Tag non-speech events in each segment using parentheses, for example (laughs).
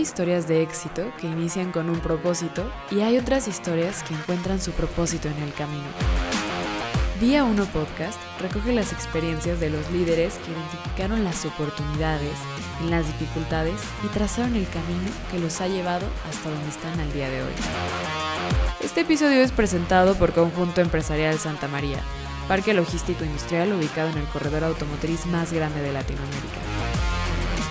Hay historias de éxito que inician con un propósito y hay otras historias que encuentran su propósito en el camino. Día 1 Podcast recoge las experiencias de los líderes que identificaron las oportunidades en las dificultades y trazaron el camino que los ha llevado hasta donde están al día de hoy. Este episodio es presentado por Conjunto Empresarial Santa María, parque logístico industrial ubicado en el corredor automotriz más grande de Latinoamérica.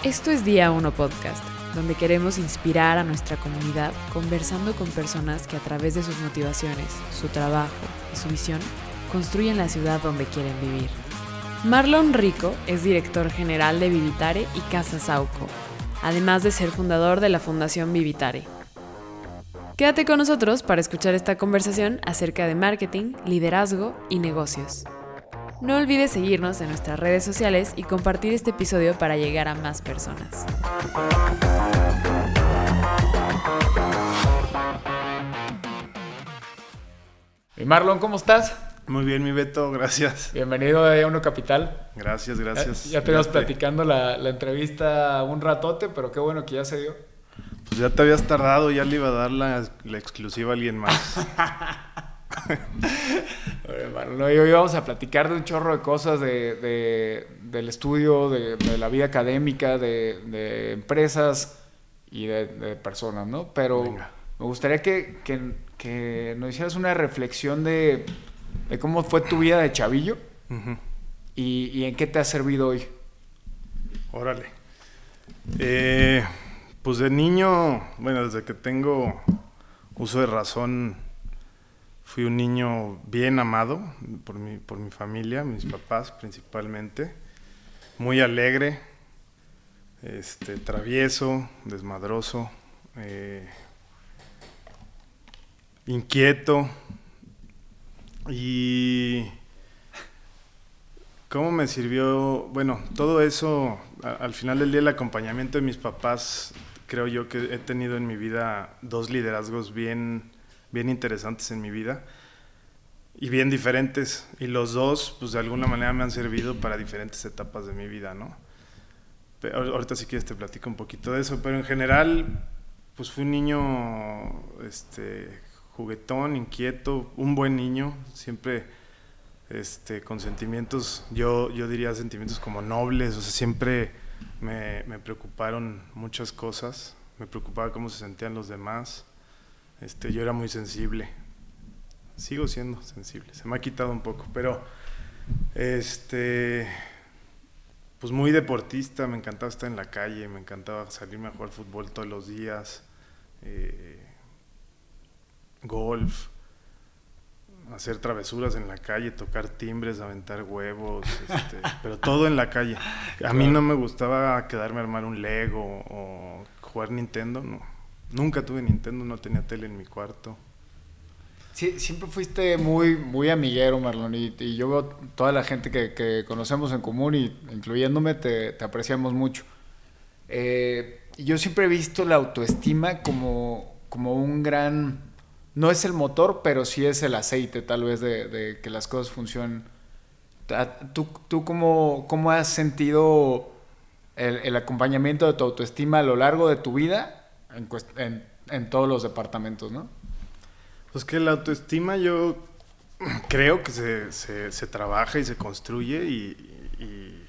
Esto es Día 1 Podcast, donde queremos inspirar a nuestra comunidad conversando con personas que a través de sus motivaciones, su trabajo y su visión construyen la ciudad donde quieren vivir. Marlon Rico es director general de Vivitare y Casa Sauco, además de ser fundador de la Fundación Vivitare. Quédate con nosotros para escuchar esta conversación acerca de marketing, liderazgo y negocios. No olvides seguirnos en nuestras redes sociales y compartir este episodio para llegar a más personas. Y Marlon, ¿cómo estás? Muy bien, mi Beto, gracias. Bienvenido a Uno Capital. Gracias, gracias. Ya, te ibas platicando la, la, entrevista un ratote, pero qué bueno que ya se dio. Pues ya te habías tardado, ya le iba a dar la, la exclusiva a alguien más. (laughs) bueno, hoy vamos a platicar de un chorro de cosas de, de del estudio, de, de, la vida académica, de, empresas y de, personas, ¿no? Pero me gustaría que, que, que nos hicieras una reflexión de de cómo fue tu vida de chavillo y, en qué te ha servido hoy. Órale. Eh, pues de niño, bueno, desde que tengo uso de razón, fui un niño bien amado por mi, por mi familia, mis papás principalmente, muy alegre, este, travieso, desmadroso, eh, inquieto, y cómo me sirvió, bueno, todo eso, al final del día el acompañamiento de mis papás, creo yo que he tenido en mi vida dos liderazgos bien, bien interesantes en mi vida y bien diferentes. Y los dos, pues de alguna manera me han servido para diferentes etapas de mi vida, ¿no? Pero ahorita si quieres te platico un poquito de eso, pero en general, pues fui un niño, este, juguetón, inquieto, un buen niño, siempre este, con sentimientos, yo, yo diría sentimientos como nobles, o sea, siempre me, me, preocuparon muchas cosas, me preocupaba cómo se sentían los demás, este, yo era muy sensible, sigo siendo sensible, se me ha quitado un poco, pero este, pues muy deportista, me encantaba estar en la calle, me encantaba salirme a jugar fútbol todos los días. Eh, golf, hacer travesuras en la calle, tocar timbres, aventar huevos, este, (laughs) pero todo en la calle. A mí no me gustaba quedarme a armar un Lego o jugar Nintendo, no. Nunca tuve Nintendo, no tenía tele en mi cuarto. Sí, siempre fuiste muy, muy amiguero, Marlon, y, yo veo toda la gente que, conocemos en común, y incluyéndome, te, apreciamos mucho. Eh, yo siempre he visto la autoestima como, como un gran no es el motor, pero sí es el aceite tal vez de, que las cosas funcionen. ¿Tú, tú cómo, cómo has sentido el, acompañamiento de tu autoestima a lo largo de tu vida en, en, todos los departamentos, no? Pues que la autoestima yo (clears throat) creo que se, se, trabaja y se construye y, y,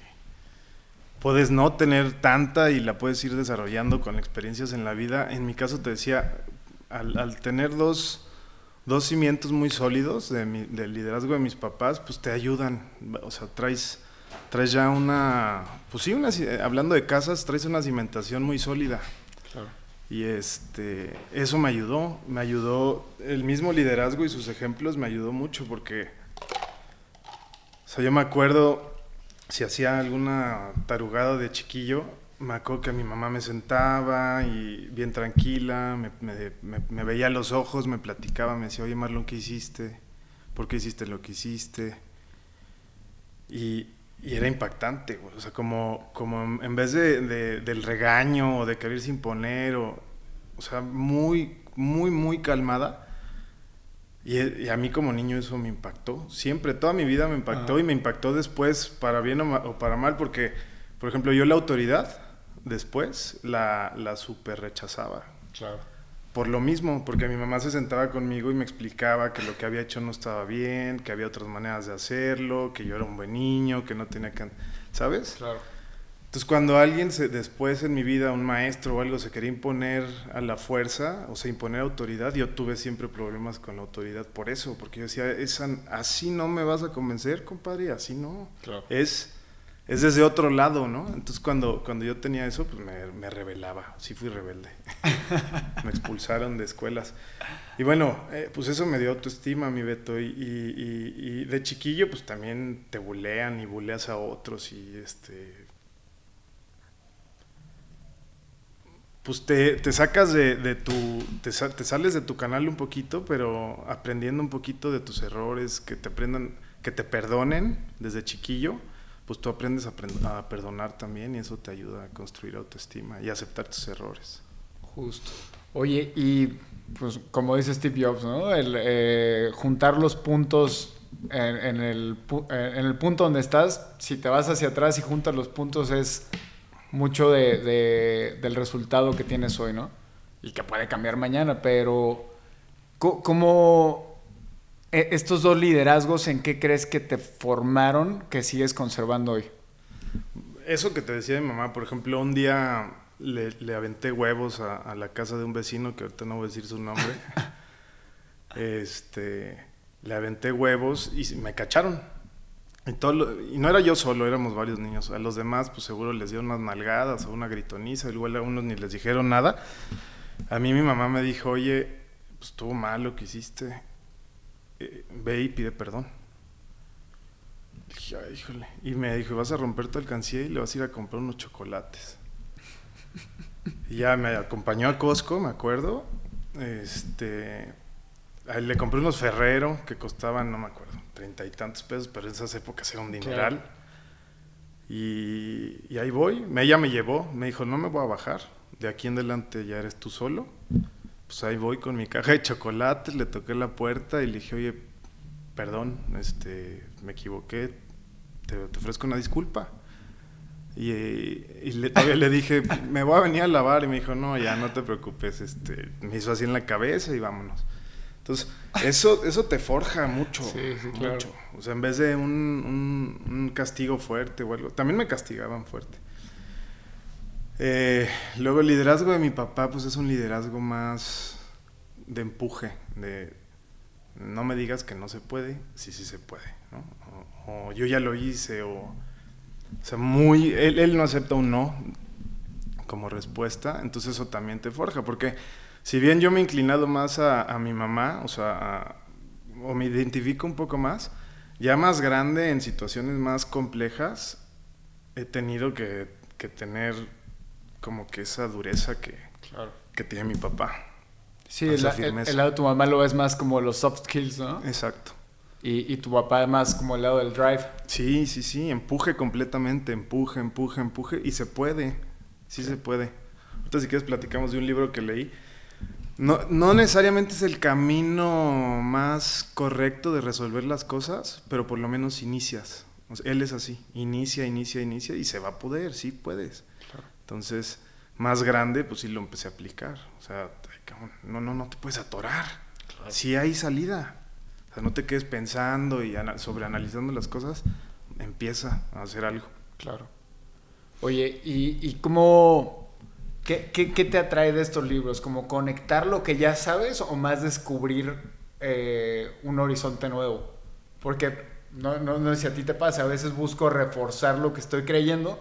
puedes no tener tanta y la puedes ir desarrollando con experiencias en la vida. En mi caso te decía, al, tener dos, dos, cimientos muy sólidos de del liderazgo de mis papás, pues te ayudan. O sea, traes, traes ya una, pues sí, una, hablando de casas, traes una cimentación muy sólida. Y este, eso me ayudó, me ayudó, el mismo liderazgo y sus ejemplos me ayudó mucho porque, o sea, yo me acuerdo si hacía alguna tarugada de chiquillo, me acuerdo que mi mamá me sentaba y bien tranquila, me, veía a los ojos, me platicaba, me decía, oye Marlon, ¿qué hiciste? ¿Por qué hiciste lo que hiciste? Y, era impactante, o sea, como, como en vez de, del regaño o de quererse imponer, o, o sea, muy, muy, muy calmada. Y, a mí como niño eso me impactó, siempre, toda mi vida me impactó y me impactó después, para bien o, o para mal, porque, por ejemplo, yo la autoridad, después, la, la super rechazaba. Claro. Por lo mismo, porque mi mamá se sentaba conmigo y me explicaba que lo que había hecho no estaba bien, que había otras maneras de hacerlo, que yo era un buen niño, que no tenía que... ¿Sabes? Claro. Entonces, cuando alguien se, después en mi vida, un maestro o algo, se quería imponer a la fuerza, o sea, imponer autoridad, yo tuve siempre problemas con la autoridad por eso, porque yo decía, esa, así no me vas a convencer, compadre, así no. Claro. Es, es desde otro lado, ¿no? Entonces, cuando, cuando yo tenía eso, pues me, me rebelaba, sí fui rebelde. (laughs) me expulsaron de escuelas. Y bueno, eh, pues eso me dio autoestima, mi Beto, y, y, y, de chiquillo, pues también te bulean y buleas a otros, y este pues te, te sacas de, de tu, te, te sales de tu canal un poquito, pero aprendiendo un poquito de tus errores, que te aprendan, que te perdonen desde chiquillo, pues tú aprendes a, perdonar también y eso te ayuda a construir autoestima y aceptar tus errores. Justo. Oye, y pues como dice Steve Jobs, ¿no? El eh, juntar los puntos en, el, eh, en el punto donde estás, si te vas hacia atrás y juntas los puntos es mucho de, de- del resultado que tienes hoy, ¿no? Y que puede cambiar mañana, pero ¿cómo estos dos liderazgos en qué crees que te formaron que sigues conservando hoy? Eso que te decía mi mamá, por ejemplo, un día le, le aventé huevos a, a la casa de un vecino, que ahorita no voy a decir su nombre. (laughs) este, le aventé huevos y me cacharon. Y, todo lo- y no era yo solo, éramos varios niños. A los demás, pues seguro les dio unas nalgadas o una gritoniza. Igual a unos ni les dijeron nada. A mí mi mamá me dijo, oye, pues estuvo mal lo que hiciste. Eh, ve y pide perdón. Dije, "Ay, híjole. Y me dijo, vas a romper tu alcancía y le vas a ir a comprar unos chocolates. y ya me acompañó a Costco, me acuerdo. Este, le compré unos Ferrero que costaban, no me acuerdo, treinta y tantos pesos, pero en esas épocas era un dineral. Y, y ahí voy. Ella me llevó, me dijo, no me voy a bajar. De aquí en adelante ya eres tú solo. Pues ahí voy con mi caja de chocolates, le toqué la puerta y le dije, oye, perdón, este, me equivoqué, te, te ofrezco una disculpa. Y, eh, y le, todavía le dije, me voy a venir a lavar. Y me dijo, no, ya no te preocupes. Este, me hizo así en la cabeza y vámonos. Entonces, eso, eso te forja mucho. Sí, sí, claro. mucho. O sea, en vez de un, un- un castigo fuerte o algo. También me castigaban fuerte. Eh, luego el liderazgo de mi papá, pues es un liderazgo más de empuje, de no me digas que no se puede, sí, sí se puede, ¿no? O, yo ya lo hice, o, o sea, muy, él, él no acepta un no como respuesta, entonces eso también te forja, porque si bien yo me he inclinado más a, a mi mamá, o sea, o me identifico un poco más, ya más grande en situaciones más complejas, he tenido que, que tener como que esa dureza que, Claro. que tiene mi papá. Sí, Esa el, el- firmeza. el lado de tu mamá lo ves más como los soft skills, ¿no? Exacto. Y, y tu papá más como el lado del drive. Sí, sí, sí, empuje completamente, empuje, empuje, empuje, y se puede, sí se puede. Ahorita si quieres platicamos de un libro que leí. No, no necesariamente es el camino más correcto de resolver las cosas, pero por lo menos inicias. O sea, él es así, inicia, inicia, inicia, y se va a poder, sí puedes. Entonces, más grande, pues sí lo empecé a aplicar. O sea, no, no, no te puedes atorar. Sí hay salida. O sea, no te quedes pensando y ana- sobreanalizando las cosas. Empieza a hacer algo. Claro. Oye, ¿y, y cómo... Qué, qué, qué te atrae de estos libros? ¿Como conectar lo que ya sabes o más descubrir eh, un horizonte nuevo? Porque no, no, no sé si a ti te pasa, a veces busco reforzar lo que estoy creyendo,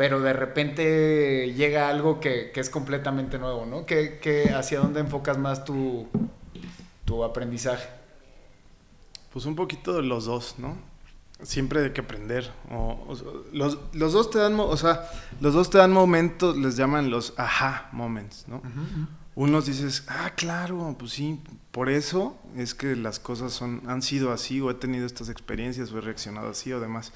pero de repente llega algo que, que es completamente nuevo, ¿no? ¿Qué, qué- hacia dónde enfocas más tu, tu aprendizaje? Pues un poquito de los dos, ¿no? Siempre hay que aprender. O- o los, los dos te dan, o sea, los dos te dan momentos, les llaman los aha moments, ¿no? Unos dices, ah, claro, pues sí, por eso es que las cosas son, han sido así, o he tenido estas experiencias, o he reaccionado así, o demás.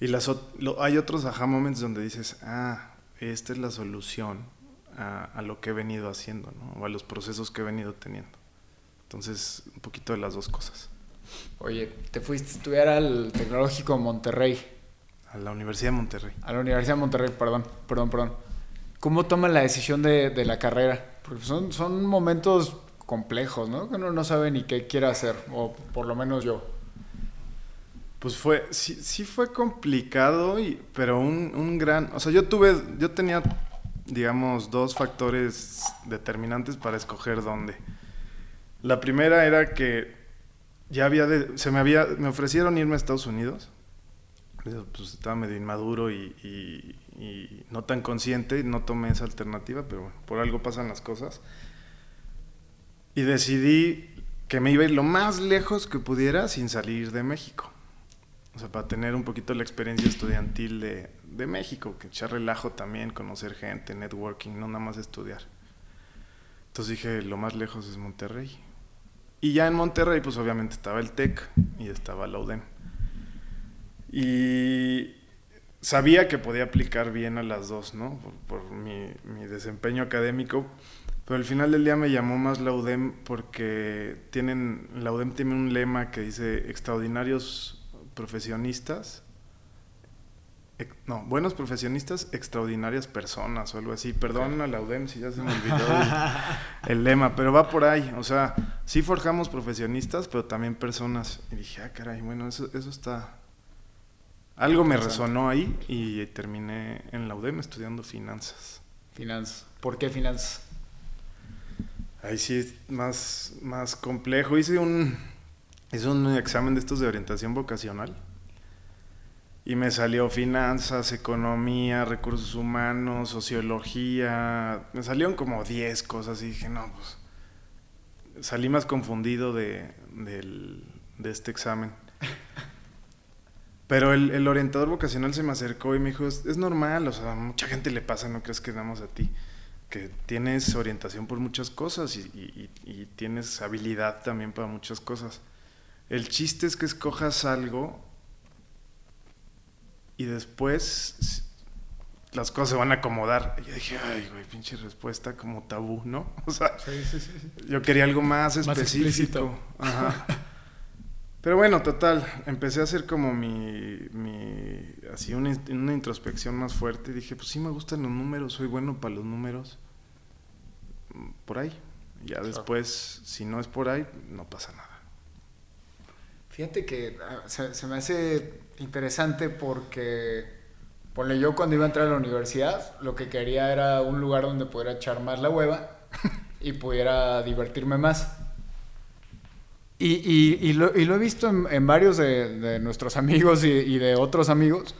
Y las, lo- hay otros aha moments donde dices, ah, esta es la solución a, a lo que he venido haciendo, ¿no? O a los procesos que he venido teniendo. Entonces, un poquito de las dos cosas. Oye, te fuiste a estudiar al Tecnológico de Monterrey. a la Universidad de Monterrey. A la Universidad de Monterrey, perdón, perdón, perdón. ¿Cómo toman la decisión de, de la carrera? Porque son, son momentos complejos, ¿no? Que uno no sabe ni qué quiere hacer, o por lo menos yo. Pues fue, sí, sí fue complicado, y, pero un, un gran, o sea, yo tuve, yo tenía, digamos, dos factores determinantes para escoger dónde. La primera era que ya había, de- se me había, me ofrecieron irme a Estados Unidos, pues estaba medio inmaduro y, y- no tan consciente, no tomé esa alternativa, pero bueno, por algo pasan las cosas. Y decidí que me iba a ir lo más lejos que pudiera sin salir de México. O sea, para tener un poquito la experiencia estudiantil de, de México, que echar relajo también, conocer gente, networking, no nada más estudiar. Entonces dije, lo más lejos es Monterrey. Y ya en Monterrey, pues obviamente estaba el TEC y estaba la UDEM. Y sabía que podía aplicar bien a las dos, ¿no? Por, por mi, mi desempeño académico. Pero al final del día me llamó más la UDEM porque tienen, la UDEM tiene un lema que dice extraordinarios profesionistas, no, buenos profesionistas, extraordinarias personas o algo así. Perdón a la UDEM si ya se me olvidó el, el lema, pero va por ahí. O sea, sí forjamos profesionistas, pero también personas. Y dije, ah, caray, bueno, eso, eso está... Algo me resonó ahí y terminé en la UDEM estudiando finanzas. Finanzas. ¿Por qué finanzas? Ahí sí es más, más complejo. Hice un, hice un examen de estos de orientación vocacional. Y me salió finanzas, economía, recursos humanos, sociología. Me salieron como 10 cosas y dije, no, pues. Salí más confundido de, del- de este examen. Pero el, el orientador vocacional se me acercó y me dijo, es, normal, o sea, mucha gente le pasa, no crees que damos a ti que tienes orientación por muchas cosas y- y- y tienes habilidad también para muchas cosas. El chiste es que escojas algo y después las cosas se van a acomodar. Y yo dije, ay, güey, pinche respuesta como tabú, ¿no? (laughs) O sea, Sí, sí, sí. yo quería algo más Más específico. explícito. Ajá. Pero bueno, total, empecé a hacer como mi, mi así una, una introspección más fuerte. Dije, pues sí me gustan los números, soy bueno para los números. Mm, Por ahí. Ya después, si no es por ahí, no pasa nada. Fíjate que ah, se, me hace interesante porque, ponle yo cuando iba a entrar a la universidad, lo que quería era un lugar donde pudiera echar más la hueva (laughs) y pudiera divertirme más. Y, y- y lo, y lo he visto en, en varios de, de nuestros amigos y, y de otros amigos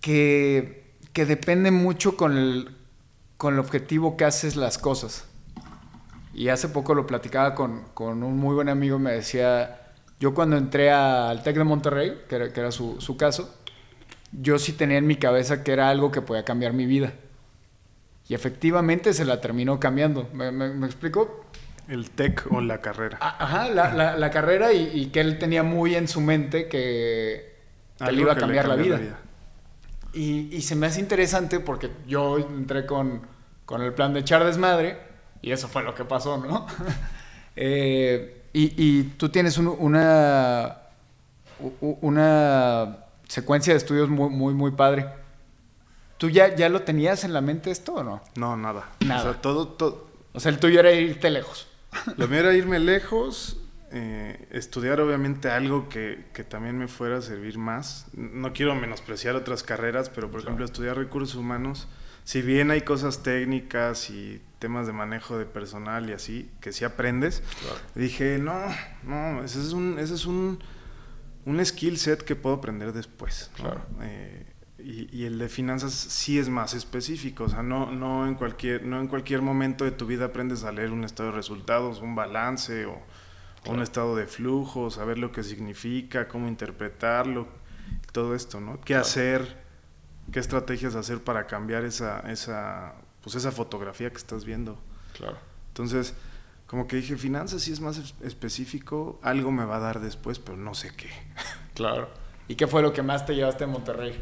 que, que depende mucho con el, con el objetivo que haces las cosas. Y hace poco lo platicaba con, con un muy buen amigo, me decía, yo cuando entré a- al TEC de Monterrey, que era, que era su, su caso, yo sí tenía en mi cabeza que era algo que podía cambiar mi vida. Y efectivamente se la terminó cambiando. ¿Me, me, me explico? El TEC o la carrera. A- Ajá, la, la- la carrera y, y que él tenía muy en su mente que, que le iba a cambiar la cambió vida. Y, y se me hace interesante porque yo entré con, con el plan de echar desmadre y eso fue lo que pasó, ¿no? (laughs) Eh, y, y tú tienes un- una, una secuencia de estudios muy, muy, muy padre. ¿Tú ya, ya lo tenías en la mente esto o no? No, nada. Nada. O sea, todo, todo, O sea, el tuyo era irte lejos. Lo mío era irme lejos, eh, estudiar obviamente algo que, que también me fuera a servir más. No quiero menospreciar otras carreras, pero por ejemplo estudiar recursos humanos, si bien hay cosas técnicas y temas de manejo de personal y así, que sí aprendes, dije, no, no, ese es un, ese es un, un skill set que puedo aprender después. ¿no? Claro. Eh, y, y el de finanzas sí es más específico, o sea, no, no, en cualquier, no en cualquier momento de tu vida aprendes a leer un estado de resultados, un balance o, o un estado de flujo, saber lo que significa, cómo interpretarlo, todo esto, ¿no? ¿Qué hacer? ¿Qué estrategias hacer para cambiar esa, esa, pues esa fotografía que estás viendo? Claro. Entonces, como que dije, finanzas sí es más es- específico, algo me va a dar después, pero no sé qué. (laughs) Claro. ¿Y qué fue lo que más te llevaste a Monterrey?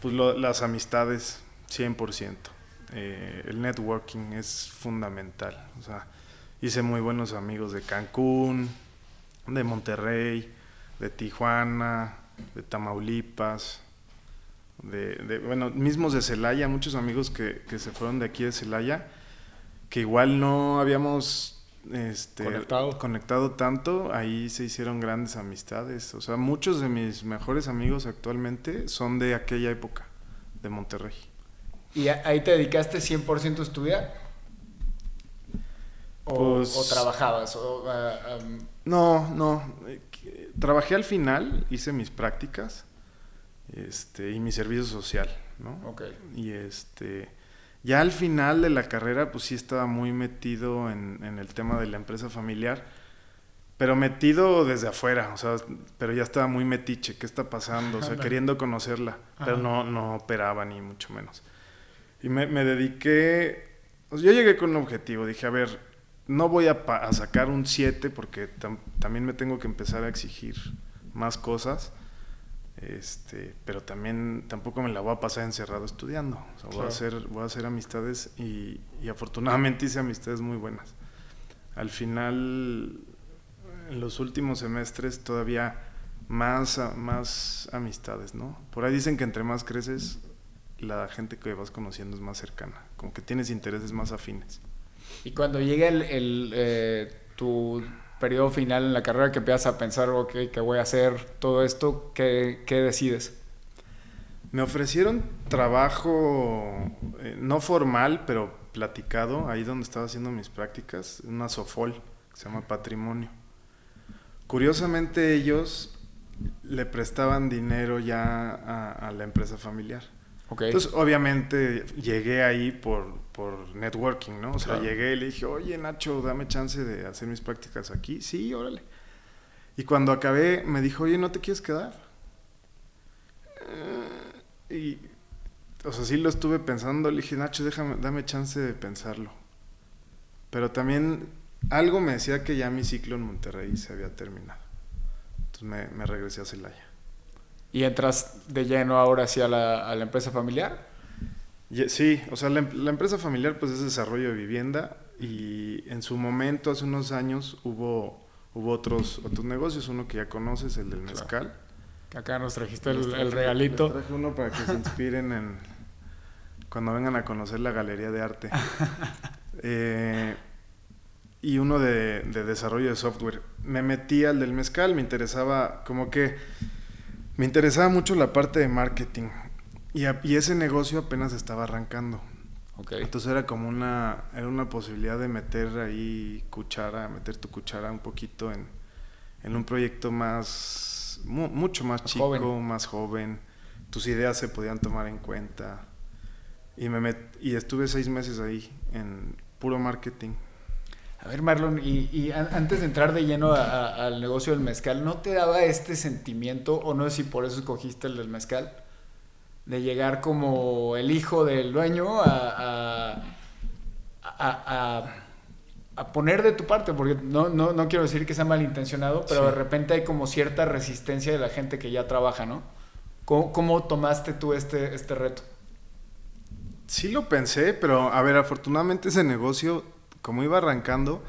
Pues lo- las amistades, 100%. Eh, el networking es fundamental. O sea, hice muy buenos amigos de Cancún, de Monterrey, de Tijuana, de Tamaulipas, de, de, bueno, mismos de Celaya, muchos amigos que, que se fueron de aquí de Celaya, que igual no habíamos este, Conectado. conectado tanto, ahí se hicieron grandes amistades. O sea, muchos de mis mejores amigos actualmente son de aquella época, de Monterrey. ¿Y ahí te dedicaste 100% a estudiar? ¿O, Pues- o trabajabas? O, No, no. Trabajé al final, hice mis prácticas este, y mi servicio social, ¿no? ok. Y este, ya al final de la carrera, pues sí estaba muy metido en, en el tema de la empresa familiar, pero metido desde afuera, o sea, pero ya estaba muy metiche, ¿qué está pasando? O sea, queriendo conocerla, pero Ajá. no, no operaba ni mucho menos. Y me, me dediqué, sea, yo llegué con un objetivo, dije, a ver, no voy a, sacar un 7 porque tam- también me tengo que empezar a exigir más cosas. Este, pero también tampoco me la voy a pasar encerrado estudiando. O sea, voy, a hacer, voy a hacer amistades y, y afortunadamente hice amistades muy buenas. Al final, en los últimos semestres, todavía más, más amistades, ¿no? Por ahí dicen que entre más creces, la gente que vas conociendo es más cercana, como que tienes intereses más afines. Y cuando llega el, el, eh, tu periodo final en la carrera que empiezas a pensar, ok, ¿qué voy a hacer? Todo esto, ¿qué, qué decides? Me ofrecieron trabajo eh, no formal, pero platicado, ahí donde estaba haciendo mis prácticas, una Sofol, que se llama Patrimonio. Curiosamente ellos le prestaban dinero ya a, a la empresa familiar. Entonces, obviamente, llegué ahí por, por networking, ¿no? O sea, Claro. llegué y le dije, oye, Nacho, dame chance de hacer mis prácticas aquí. Sí, órale. Y cuando acabé, me dijo, oye, ¿no te quieres quedar? Eh, y, o sea, sí lo estuve pensando. Le dije, Nacho, déjame, dame chance de pensarlo. Pero también algo me decía que ya mi ciclo en Monterrey se había terminado. Entonces me, me regresé a Celaya. ¿Y entras de lleno ahora hacia la, a la empresa familiar? Sí, o sea, la, em- la empresa familiar pues es desarrollo de vivienda y en su momento, hace unos años, hubo, hubo otros, otros negocios, uno que ya conoces, el del mezcal. Que Acá nos trajiste el, regalito. les traje uno para que se inspiren en cuando vengan a conocer la galería de arte. (laughs) Eh, y uno de, de desarrollo de software. Me metí al del mezcal, me interesaba como que me interesaba mucho la parte de marketing y, a- y ese negocio apenas estaba arrancando. Entonces era como una, era una posibilidad de meter ahí cuchara, meter tu cuchara un poquito en, en un proyecto más, mu- mucho más Más chico, joven. más joven. Tus ideas se podían tomar en cuenta. Y, me met- y estuve seis meses ahí en puro marketing. A ver, Marlon, y, y an- antes de entrar de lleno a- a- al negocio del mezcal, ¿no te daba este sentimiento, o no sé si por eso escogiste el del mezcal, de llegar como el hijo del dueño a, a, a- poner de tu parte? Porque no, no, no quiero decir que sea malintencionado, pero Sí. de repente hay como cierta resistencia de la gente que ya trabaja, ¿no? ¿Cómo, cómo tomaste tú este, este reto? Sí lo pensé, pero a ver, afortunadamente ese negocio, como iba arrancando,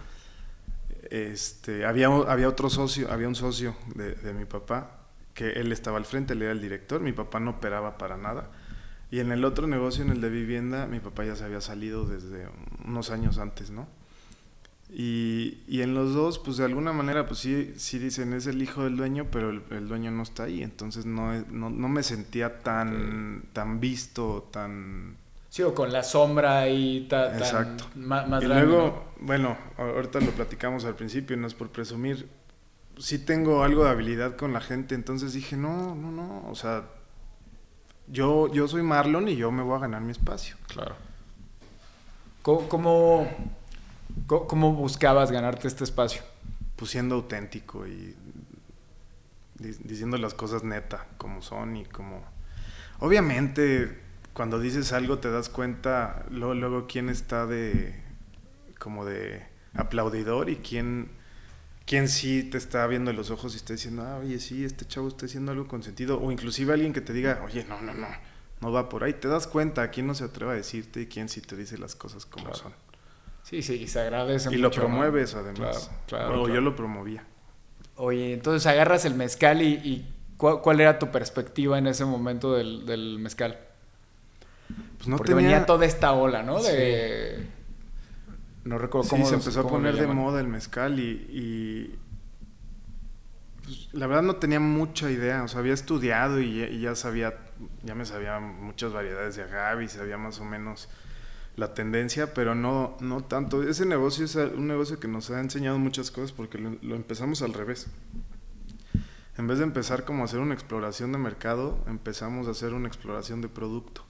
este, había, había otro socio, había un socio de, de mi papá, que él estaba al frente, él era el director, mi papá no operaba para nada. Y en el otro negocio, en el de vivienda, mi papá ya se había salido desde unos años antes, ¿no? Y, y en los dos, pues de alguna manera, pues sí, sí dicen, es el hijo del dueño, pero el, el dueño no está ahí. Entonces no, no, no me sentía tan, tan visto, tan... Sí, o con la sombra y ta- tan Exacto. ma- más y grande, luego, ¿no? bueno, ahorita lo platicamos al principio, no es por presumir. Sí tengo algo de habilidad con la gente, entonces dije, no, no, no, o sea, yo, yo soy Marlon y yo me voy a ganar mi espacio. Claro. ¿Cómo, cómo, cómo- cómo buscabas ganarte este espacio? Pues siendo auténtico y di- diciendo las cosas neta, como son y como... Obviamente, cuando dices algo te das cuenta luego, luego quién está de... como de aplaudidor y quién, quién sí te está viendo en los ojos y está diciendo, ah, oye, sí, este chavo está haciendo algo con sentido. O inclusive alguien que te diga, oye, no, no, no, no va por ahí. Te das cuenta quién no se atreve a decirte y quién sí te dice las cosas como Claro. son. Sí, sí, y se agradece Y lo promueves además. Claro, claro, o claro. yo lo promovía. Oye, entonces agarras el mezcal y, ¿cuál, era tu perspectiva en ese momento del, mezcal? Pues no Porque tenía... venía toda esta ola, ¿no? De... No recuerdo cómo... Sí, se empezó a poner de moda el mezcal y... Pues, la verdad no tenía mucha idea, o sea, había estudiado y ya, sabía, ya me sabía muchas variedades de agave y sabía más o menos la tendencia, pero no, no tanto. Ese negocio es un negocio que nos ha enseñado muchas cosas porque lo, empezamos al revés. En vez de empezar como a hacer una exploración de mercado, empezamos a hacer una exploración de producto.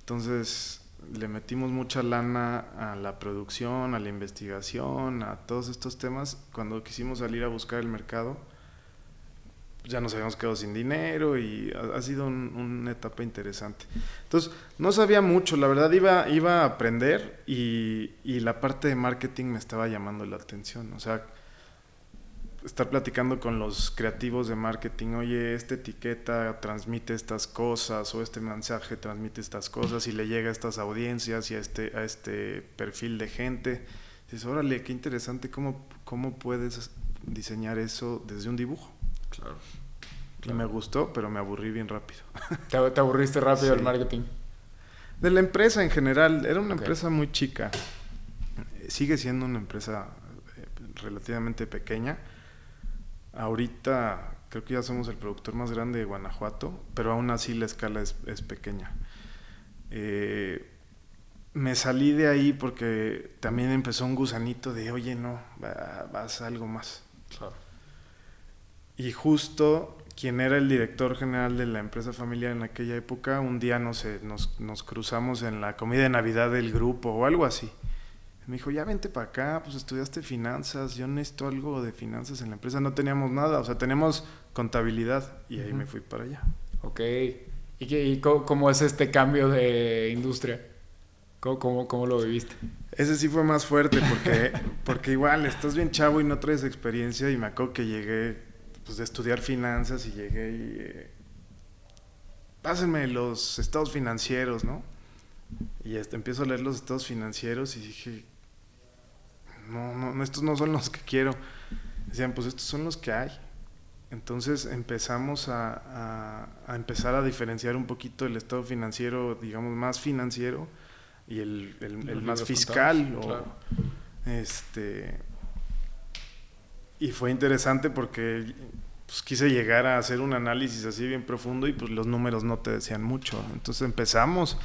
Entonces le metimos mucha lana a la producción, a la investigación, a todos estos temas. Cuando quisimos salir a buscar el mercado, ya nos habíamos quedado sin dinero y ha, sido una etapa interesante. Entonces, no sabía mucho, la verdad iba, iba a aprender y, y, la parte de marketing me estaba llamando la atención. O sea, estar platicando con los creativos de marketing, oye, esta etiqueta transmite estas cosas o este mensaje transmite estas cosas y le llega a estas audiencias y a este, a este perfil de gente. Dices, órale, qué interesante, ¿cómo, cómo puedes diseñar eso desde un dibujo? Claro. Y me gustó, pero me aburrí bien rápido. (laughs) ¿Te, aburriste rápido del marketing? De la empresa en general. Era una empresa muy chica. Sigue siendo una empresa eh, relativamente pequeña. Ahorita creo que ya somos el productor más grande de Guanajuato, pero aún así la escala es, pequeña. Eh, me salí de ahí porque también empezó un gusanito de, oye, no, vas a algo más. Claro. Y justo quien era el director general de la empresa familiar en aquella época, un día no sé, nos, nos cruzamos en la comida de Navidad del grupo o algo así. Me dijo, ya vente para acá, pues estudiaste finanzas, yo necesito algo de finanzas en la empresa. No teníamos nada, o sea, tenemos contabilidad y ahí me fui para allá. Ok. ¿Y, qué, y cómo, es este cambio de industria? ¿Cómo, cómo, cómo lo viviste? Ese sí fue más fuerte porque, (laughs) porque igual estás bien chavo y no traes experiencia y me acuerdo que llegué pues, de estudiar finanzas y llegué y... Eh, pásenme los estados financieros, ¿no? Y este, empiezo a leer los estados financieros y dije, no, no, estos no son los que quiero. Decían, pues estos son los que hay. Entonces empezamos a, a, empezar a diferenciar un poquito el estado financiero, digamos, más financiero y el, el, más fiscal. O, este, y fue interesante porque pues, quise llegar a hacer un análisis así bien profundo y pues los números no te decían mucho. Entonces empezamos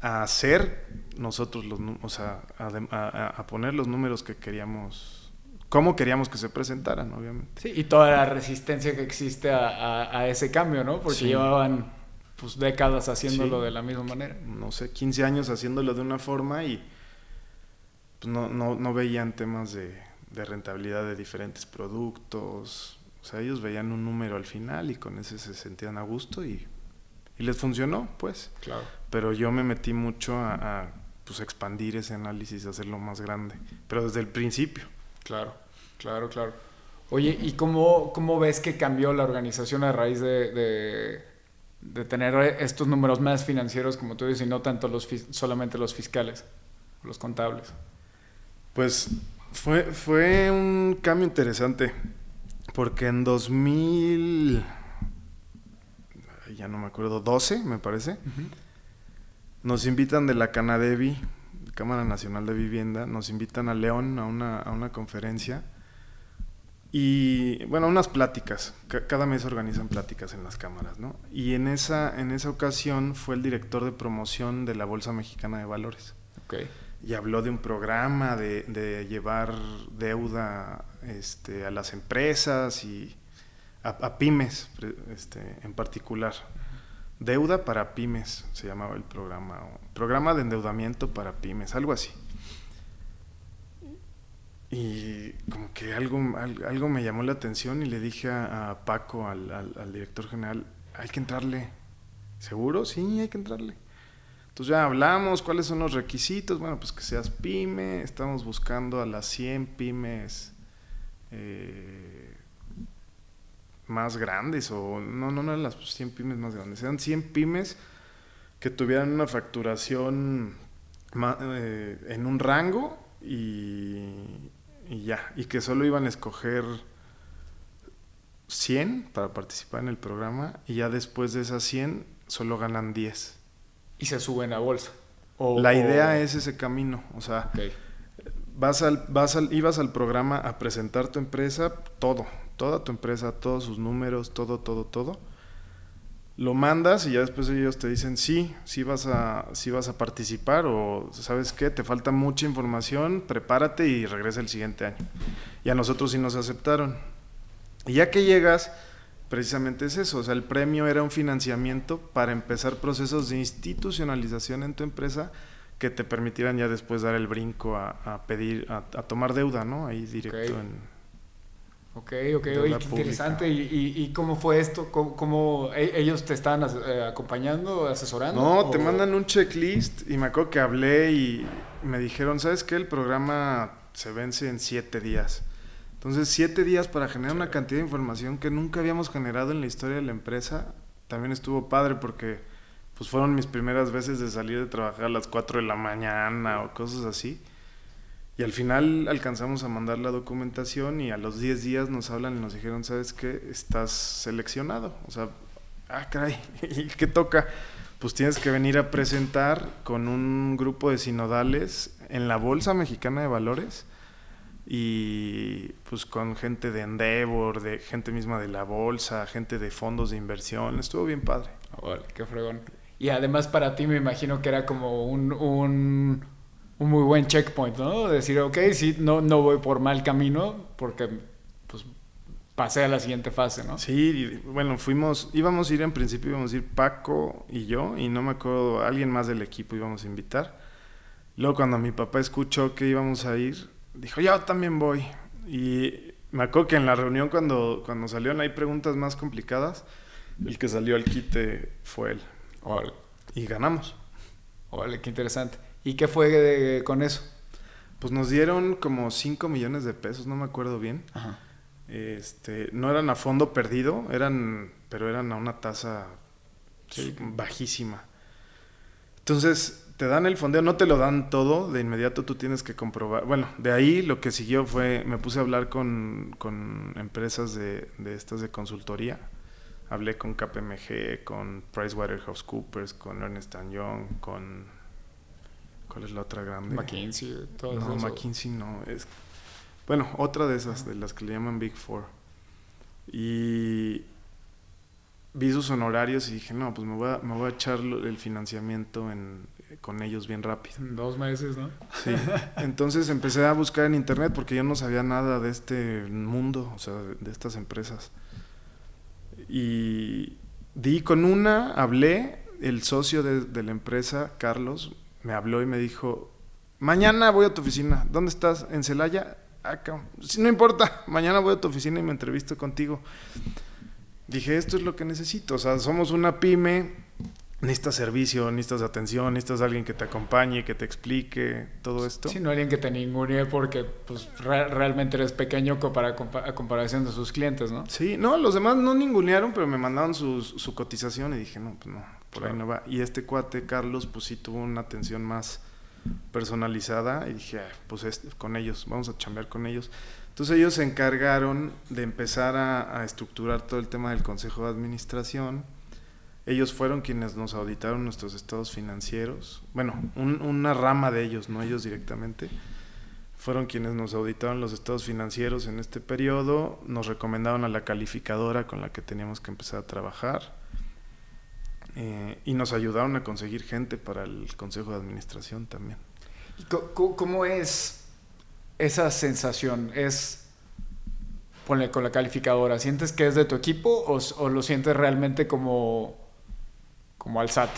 a hacer nosotros los o sea, a, poner los números que queríamos, cómo queríamos que se presentaran, obviamente. Sí, y toda la resistencia que existe a, ese cambio, ¿no? Porque llevaban pues décadas haciéndolo de la misma manera. No sé, 15 años haciéndolo de una forma y pues, no, no, no veían temas de de rentabilidad de diferentes productos. O sea, ellos veían un número al final y con ese se sentían a gusto y, les funcionó, pues. Claro. Pero yo me metí mucho a, pues, expandir ese análisis, hacerlo más grande, pero desde el principio. Claro, claro, claro. Oye, ¿y cómo, cómo ves que cambió la organización a raíz de, de, tener estos números más financieros, como tú dices, y no tanto los solamente los fiscales, los contables? Pues fue, fue un cambio interesante, porque en 2000, ya no me acuerdo, 12 me parece, nos invitan de la Canadevi, Cámara Nacional de Vivienda, nos invitan a León a una, a una conferencia y, bueno, unas pláticas, cada mes organizan pláticas en las cámaras, ¿no? Y en esa, en esa ocasión fue el director de promoción de la Bolsa Mexicana de Valores. Okay y habló de un programa de, llevar deuda este, a las empresas y a, pymes este, en particular. Deuda para pymes se llamaba el programa, programa de endeudamiento para pymes, algo así. Y como que algo, algo me llamó la atención y le dije a, Paco, al, director general, hay que entrarle. ¿Seguro? Sí, hay que entrarle. Entonces ya hablamos, cuáles son los requisitos. Bueno, pues que seas pyme, estamos buscando a las 100 pymes eh, más grandes, o no, no, no las 100 pymes más grandes, eran 100 pymes que tuvieran una facturación eh, en un rango y, y, ya, y que solo iban a escoger 100 para participar en el programa y ya después de esas 100 solo ganan 10. Y se suben a bolsa. la idea es ese camino, o sea, vas al, vas al, ibas al programa a presentar tu empresa, todo, toda tu empresa, todos sus números, todo, todo, todo. Lo mandas y ya después ellos te dicen sí, sí vas a, sí vas a participar o sabes qué, te falta mucha información, prepárate y regresa el siguiente año. Y a nosotros sí nos aceptaron. Y ya que llegas, precisamente es eso, o sea, el premio era un financiamiento para empezar procesos de institucionalización en tu empresa que te permitieran ya después dar el brinco a, pedir, a, tomar deuda, ¿no? Ahí directo en... Ok, ok, oye, qué interesante. ¿Y, y, cómo fue esto? ¿Cómo, e, ellos te estaban eh, acompañando, asesorando? No, te mandan un checklist y me acuerdo que hablé y me dijeron, ¿sabes qué? El programa se vence en siete días. Entonces, siete días para generar una cantidad de información que nunca habíamos generado en la historia de la empresa, también estuvo padre porque pues fueron mis primeras veces de salir de trabajar a las 4 de la mañana o cosas así. Y al final alcanzamos a mandar la documentación y a los 10 días nos hablan y nos dijeron, ¿sabes qué? Estás seleccionado. O sea, ah, caray, (laughs) ¿y qué toca? Pues tienes que venir a presentar con un grupo de sinodales en la Bolsa Mexicana de Valores y pues con gente de Endeavor, de gente misma de la bolsa, gente de fondos de inversión, estuvo bien padre. qué fregón. Y además para ti me imagino que era como un, un, un, muy buen checkpoint, ¿no? Decir, ok, sí, no, no voy por mal camino porque pues pasé a la siguiente fase, ¿no? Sí, bueno, fuimos, íbamos a ir en principio, íbamos a ir Paco y yo, y no me acuerdo, alguien más del equipo íbamos a invitar. Luego cuando mi papá escuchó que íbamos a ir, dijo, yo también voy. Y me acuerdo que en la reunión cuando, cuando salieron ahí preguntas más complicadas, el que salió al quite fue él. Y ganamos. Órale, qué interesante. ¿Y qué fue con eso? Pues nos dieron como 5 millones de pesos, no me acuerdo bien. Este, no eran a fondo perdido, eran, pero eran a una tasa bajísima. Entonces, te dan el fondeo, no te lo dan todo, de inmediato tú tienes que comprobar. Bueno, de ahí lo que siguió fue, me puse a hablar con, con empresas de, de, estas de consultoría. Hablé con KPMG, con PricewaterhouseCoopers, con Ernest Young, con... ¿Cuál es la otra grande? McKinsey, No, McKinsey no. Es, bueno, otra de esas, de las que le llaman Big Four. Y vi sus honorarios y dije, no, pues me voy a, me voy a echar el financiamiento en, con ellos bien rápido. Dos meses, ¿no? Sí. (laughs) Entonces empecé a buscar en internet porque yo no sabía nada de este mundo, o sea, de, estas empresas. Y di con una, hablé, el socio de, la empresa, Carlos, me habló y me dijo, mañana voy a tu oficina, ¿dónde estás? ¿En Celaya? Acá. no importa, (laughs) mañana voy a tu oficina y me entrevisto contigo. Dije, esto es lo que necesito, o sea, somos una pyme, necesitas servicio, necesitas atención, necesitas alguien que te acompañe, que te explique todo esto. Sí, no alguien que te ningune porque pues, realmente eres pequeño para, a comparación de sus clientes, ¿no? Sí, no, los demás no ningunearon, pero me mandaron su, su cotización y dije, no, pues no, por ahí no va. Y este cuate, Carlos, pues sí tuvo una atención más personalizada y dije, ah, pues este, con ellos, vamos a chambear con ellos. Entonces ellos se encargaron de empezar a, a estructurar todo el tema del consejo de administración ellos fueron quienes nos auditaron nuestros estados financieros. Bueno, una rama de ellos, no ellos directamente. Fueron quienes nos auditaron los estados financieros en este periodo, nos recomendaron a la calificadora con la que teníamos que empezar a trabajar eh, y nos ayudaron a conseguir gente para el Consejo de Administración también. ¿Cómo es esa sensación? ¿Es ponle con la calificadora? ¿Sientes que es de tu equipo o lo sientes realmente como como al SAT.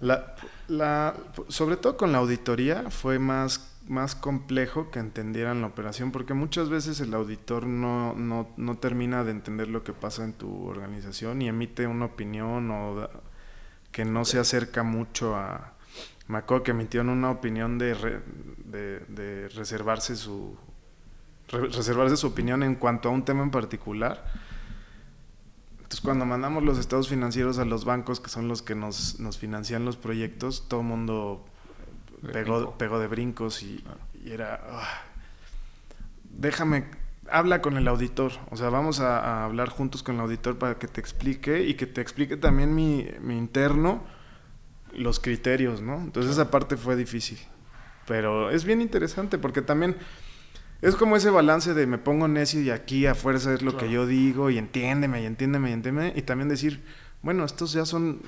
(laughs) la, sobre todo con la auditoría fue más, más complejo que entendieran la operación, porque muchas veces el auditor no, no, no termina de entender lo que pasa en tu organización y emite una opinión o que no se acerca mucho a... Me acuerdo que emitieron una opinión de, de, reservarse su reservarse su opinión en cuanto a un tema en particular. Entonces, cuando mandamos los estados financieros a los bancos, que son los que nos, nos financian los proyectos, todo el mundo pegó, pegó, de brincos y, era... Ah, déjame habla con el auditor, o sea, vamos a, a hablar juntos con el auditor para que te explique y que te explique también mi, mi interno los criterios, ¿no? Entonces esa parte fue difícil, pero es bien interesante porque también es como ese balance de me pongo necio y aquí a fuerza es lo Claro. que yo digo y entiéndeme y entiéndeme y entiéndeme y también decir, bueno, estos ya son,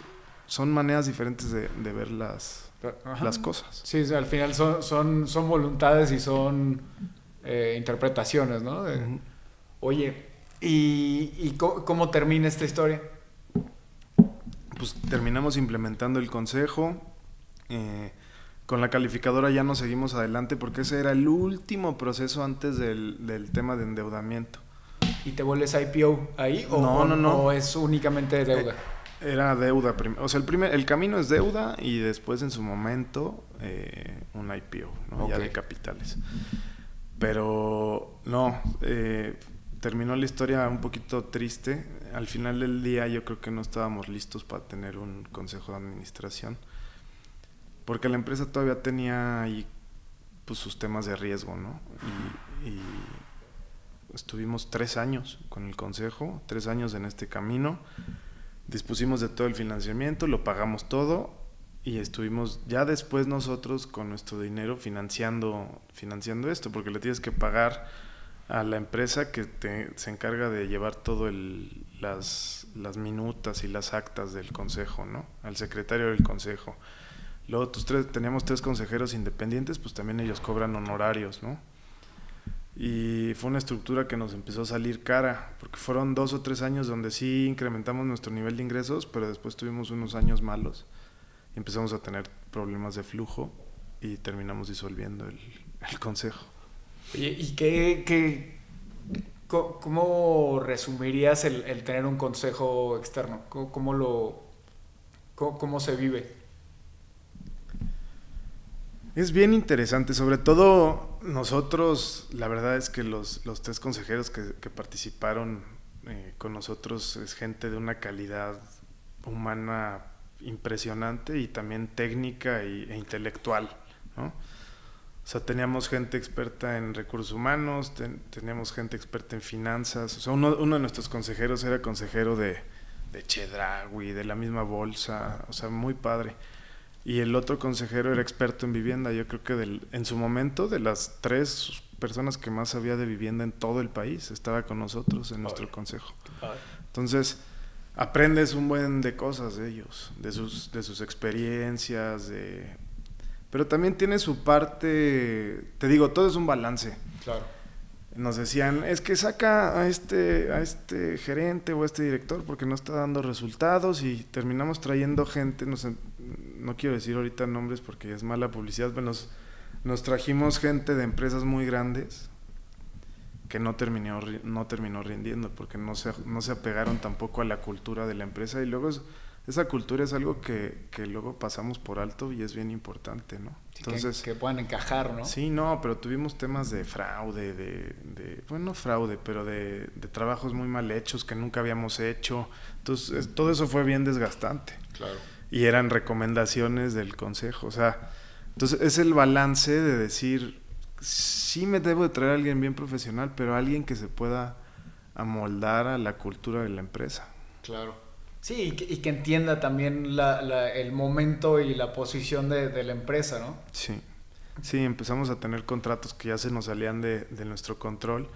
son maneras diferentes de, de ver las, Ajá. las cosas. Sí, al final son, son, son voluntades y son eh, interpretaciones, ¿no? De- Ujú. Oye, ¿y, y cómo, cómo termina esta historia? Pues terminamos implementando el consejo. eh, con la calificadora ya no seguimos adelante porque ese era el último proceso antes del, del tema de endeudamiento. ¿Y te vuelves IPO ahí? ¿O, No, no, no. o es únicamente deuda? Era deuda, o sea, el, primer, el camino es deuda y después en su momento eh, un IPO, ¿no? ya Ok. de capitales. Pero no, eh, terminó la historia un poquito triste. Al final del día yo creo que no estábamos listos para tener un consejo de administración, porque la empresa todavía tenía ahí pues, sus temas de riesgo, ¿no? Y, y estuvimos tres años con el consejo, tres años en este camino dispusimos de todo el financiamiento, lo pagamos todo y estuvimos ya después nosotros con nuestro dinero financiando, financiando esto, porque le tienes que pagar a la empresa que te- se encarga de llevar todo el, las, las minutas y las actas del consejo, ¿no? Al secretario del consejo. Luego tus tres, teníamos tres consejeros independientes, pues también ellos cobran honorarios, ¿no? Y fue una estructura que nos empezó a salir cara, porque fueron dos o tres años donde sí incrementamos nuestro nivel de ingresos, pero después tuvimos unos años malos y empezamos a tener problemas de flujo y terminamos disolviendo el, el consejo. Oye, ¿y qué, qué- cómo resumirías el, el tener un consejo externo? ¿Cómo, cómo lo, cómo, cómo se vive? Es bien interesante, sobre todo nosotros, la verdad es que los, los tres consejeros que, participaron eh, con nosotros es gente de una calidad humana impresionante y también técnica y- e intelectual. O sea, teníamos gente experta en recursos humanos, ten- teníamos gente experta en finanzas, o sea, uno, uno de nuestros consejeros era consejero de, de Chedraui, de la misma bolsa, o sea, muy padre. Y el otro consejero era experto en vivienda. Yo creo que del- en su momento, de las tres personas que más sabía de vivienda en todo el país, estaba con nosotros en nuestro consejo. Entonces, aprendes un buen de cosas de ellos, de sus, de sus experiencias, de... pero también tiene su parte, te digo, todo es un balance. Claro. Nos decían, es que saca a este, a este gerente o a este director porque no está dando resultados y terminamos trayendo gente, nos en- no quiero decir ahorita nombres porque es mala publicidad, pero nos, nos trajimos gente de empresas muy grandes que no terminó, no terminó rindiendo porque no se, no se apegaron tampoco a la cultura de la empresa y luego es- esa cultura es algo que, que luego pasamos por alto y es bien importante, ¿no? Sí, que- Entonces, que, puedan encajar, ¿no? Sí, no, pero tuvimos temas de fraude, de, de bueno, no fraude, pero de, de trabajos muy mal hechos que nunca habíamos hecho. Entonces, es- todo eso fue bien desgastante. Claro. Y eran recomendaciones del consejo. O sea, entonces es el balance de decir, sí me debo de traer a alguien bien profesional, pero alguien que se pueda amoldar a la cultura de la empresa. Claro. Sí, y que, y que entienda también la- la- el momento y la posición de, de la empresa, ¿no? Sí. Sí, empezamos a tener contratos que ya se nos salían de, de nuestro control.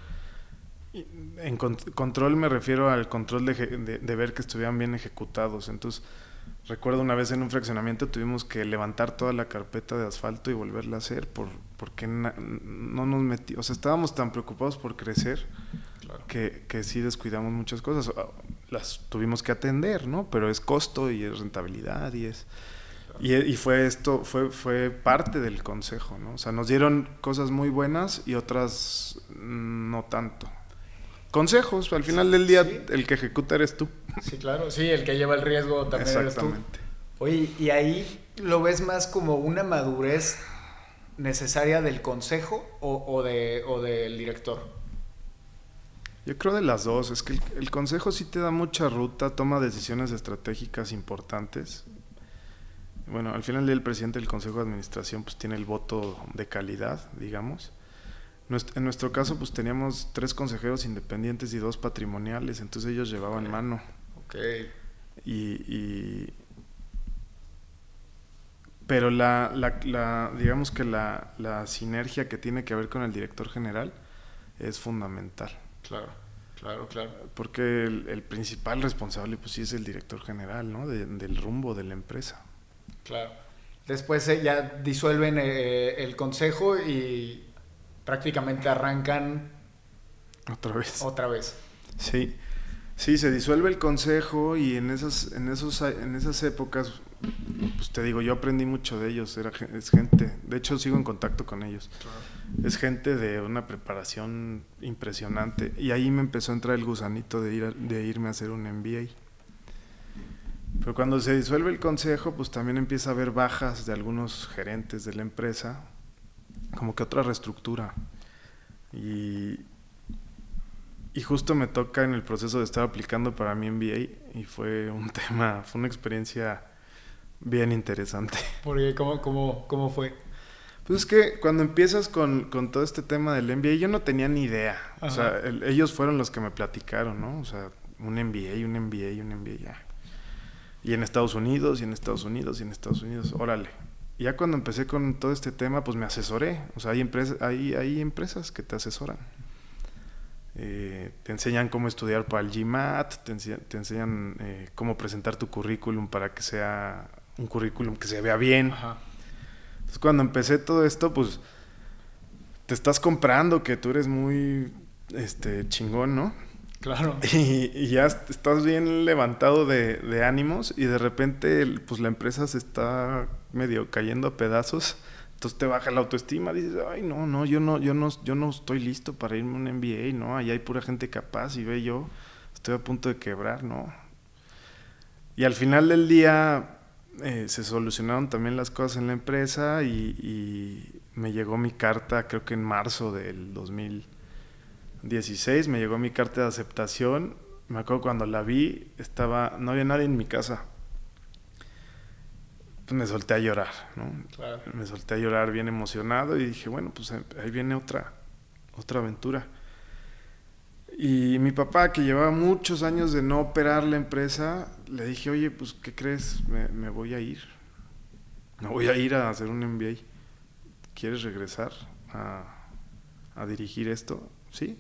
Y en con- control me refiero al control de- de ver que estuvieran bien ejecutados. Entonces, recuerdo una vez en un fraccionamiento tuvimos que levantar toda la carpeta de asfalto y volverla a hacer por, porque na- no nos metimos, o sea, estábamos tan preocupados por crecer Claro. que, que sí descuidamos muchas cosas. Ah, Las tuvimos que atender, ¿no? Pero es costo y es rentabilidad y es... Y, y fue esto, fue, fue parte del consejo, ¿no? O sea, nos dieron cosas muy buenas y otras mm, no tanto. Consejos, al final del día Sí. el que ejecuta eres tú. Sí, claro. Sí, el que lleva el riesgo también eres tú. Exactamente. Oye, y ahí lo ves más como una madurez necesaria del consejo o, o de, o del director. Yo creo de las dos, es que el, el consejo sí te da mucha ruta, toma decisiones estratégicas importantes. Bueno, al final del día el presidente del consejo de administración pues tiene el voto de calidad, digamos. En nuestro caso, pues teníamos tres consejeros independientes y dos patrimoniales, entonces ellos llevaban mano. Ok. Y, pero la, la, digamos que la, la, sinergia que tiene que ver con el director general es fundamental. Claro, claro, claro. Porque el, principal responsable, pues sí es el director general, ¿no? del rumbo de la empresa. Claro. Después eh, ya disuelven eh, el consejo y prácticamente arrancan otra vez. Otra vez. Sí. Sí, se disuelve el consejo y en esas, en esos, en esas épocas, pues te digo, yo aprendí mucho de ellos, era, es gente, de hecho sigo en contacto con ellos. Es gente de una preparación impresionante y ahí me empezó a entrar el gusanito de, ir de irme a hacer un MBA. Pero cuando se disuelve el consejo, pues también empieza a haber bajas de algunos gerentes de la empresa, como que otra reestructura. Y, y justo me toca en el proceso de estar aplicando para mi MBA y fue un (laughs) tema, fue una experiencia bien interesante. Porque, ¿cómo, cómo, cómo fue? Pues es que cuando empiezas con, con, todo este tema del MBA, yo no tenía ni idea. O sea, ellos fueron los que me platicaron, ¿no? O sea, un MBA, un MBA, un MBA, ya. Y en Estados Unidos, y en Estados Unidos, y en Estados Unidos, órale. Y ya cuando empecé con todo este tema, pues me asesoré. O sea, hay, empresas hay, hay empresas que te asesoran. Eh, te enseñan cómo estudiar para el GMAT, te, enseñan, eh, cómo presentar tu currículum para que sea un currículum que se vea bien. Entonces cuando empecé todo esto, pues te estás comprando que tú eres muy este, chingón, ¿no? Claro. (laughs) Y, ya estás bien levantado de, ánimos y de repente pues la empresa se está medio cayendo a pedazos. Entonces te baja la autoestima, dices, ay no, no, yo no, yo no, yo no estoy listo para irme a un MBA, no, ahí hay pura gente capaz y ve yo, estoy a punto de quebrar, no. Y al final del día eh, se solucionaron también las cosas en la empresa y, y me llegó mi carta, creo que en marzo del 2000 16 me llegó mi carta de aceptación. Me acuerdo cuando la vi, estaba, no había nadie en mi casa. Pues me solté a llorar, ¿no? Me solté a llorar bien emocionado y dije, bueno, pues ahí viene otra, otra aventura. Y mi papá, que llevaba muchos años de no operar la empresa, le dije, oye, pues, ¿qué crees? Me, me voy a ir. Me voy a ir a hacer un MBA. ¿Quieres regresar a, a dirigir esto? Sí,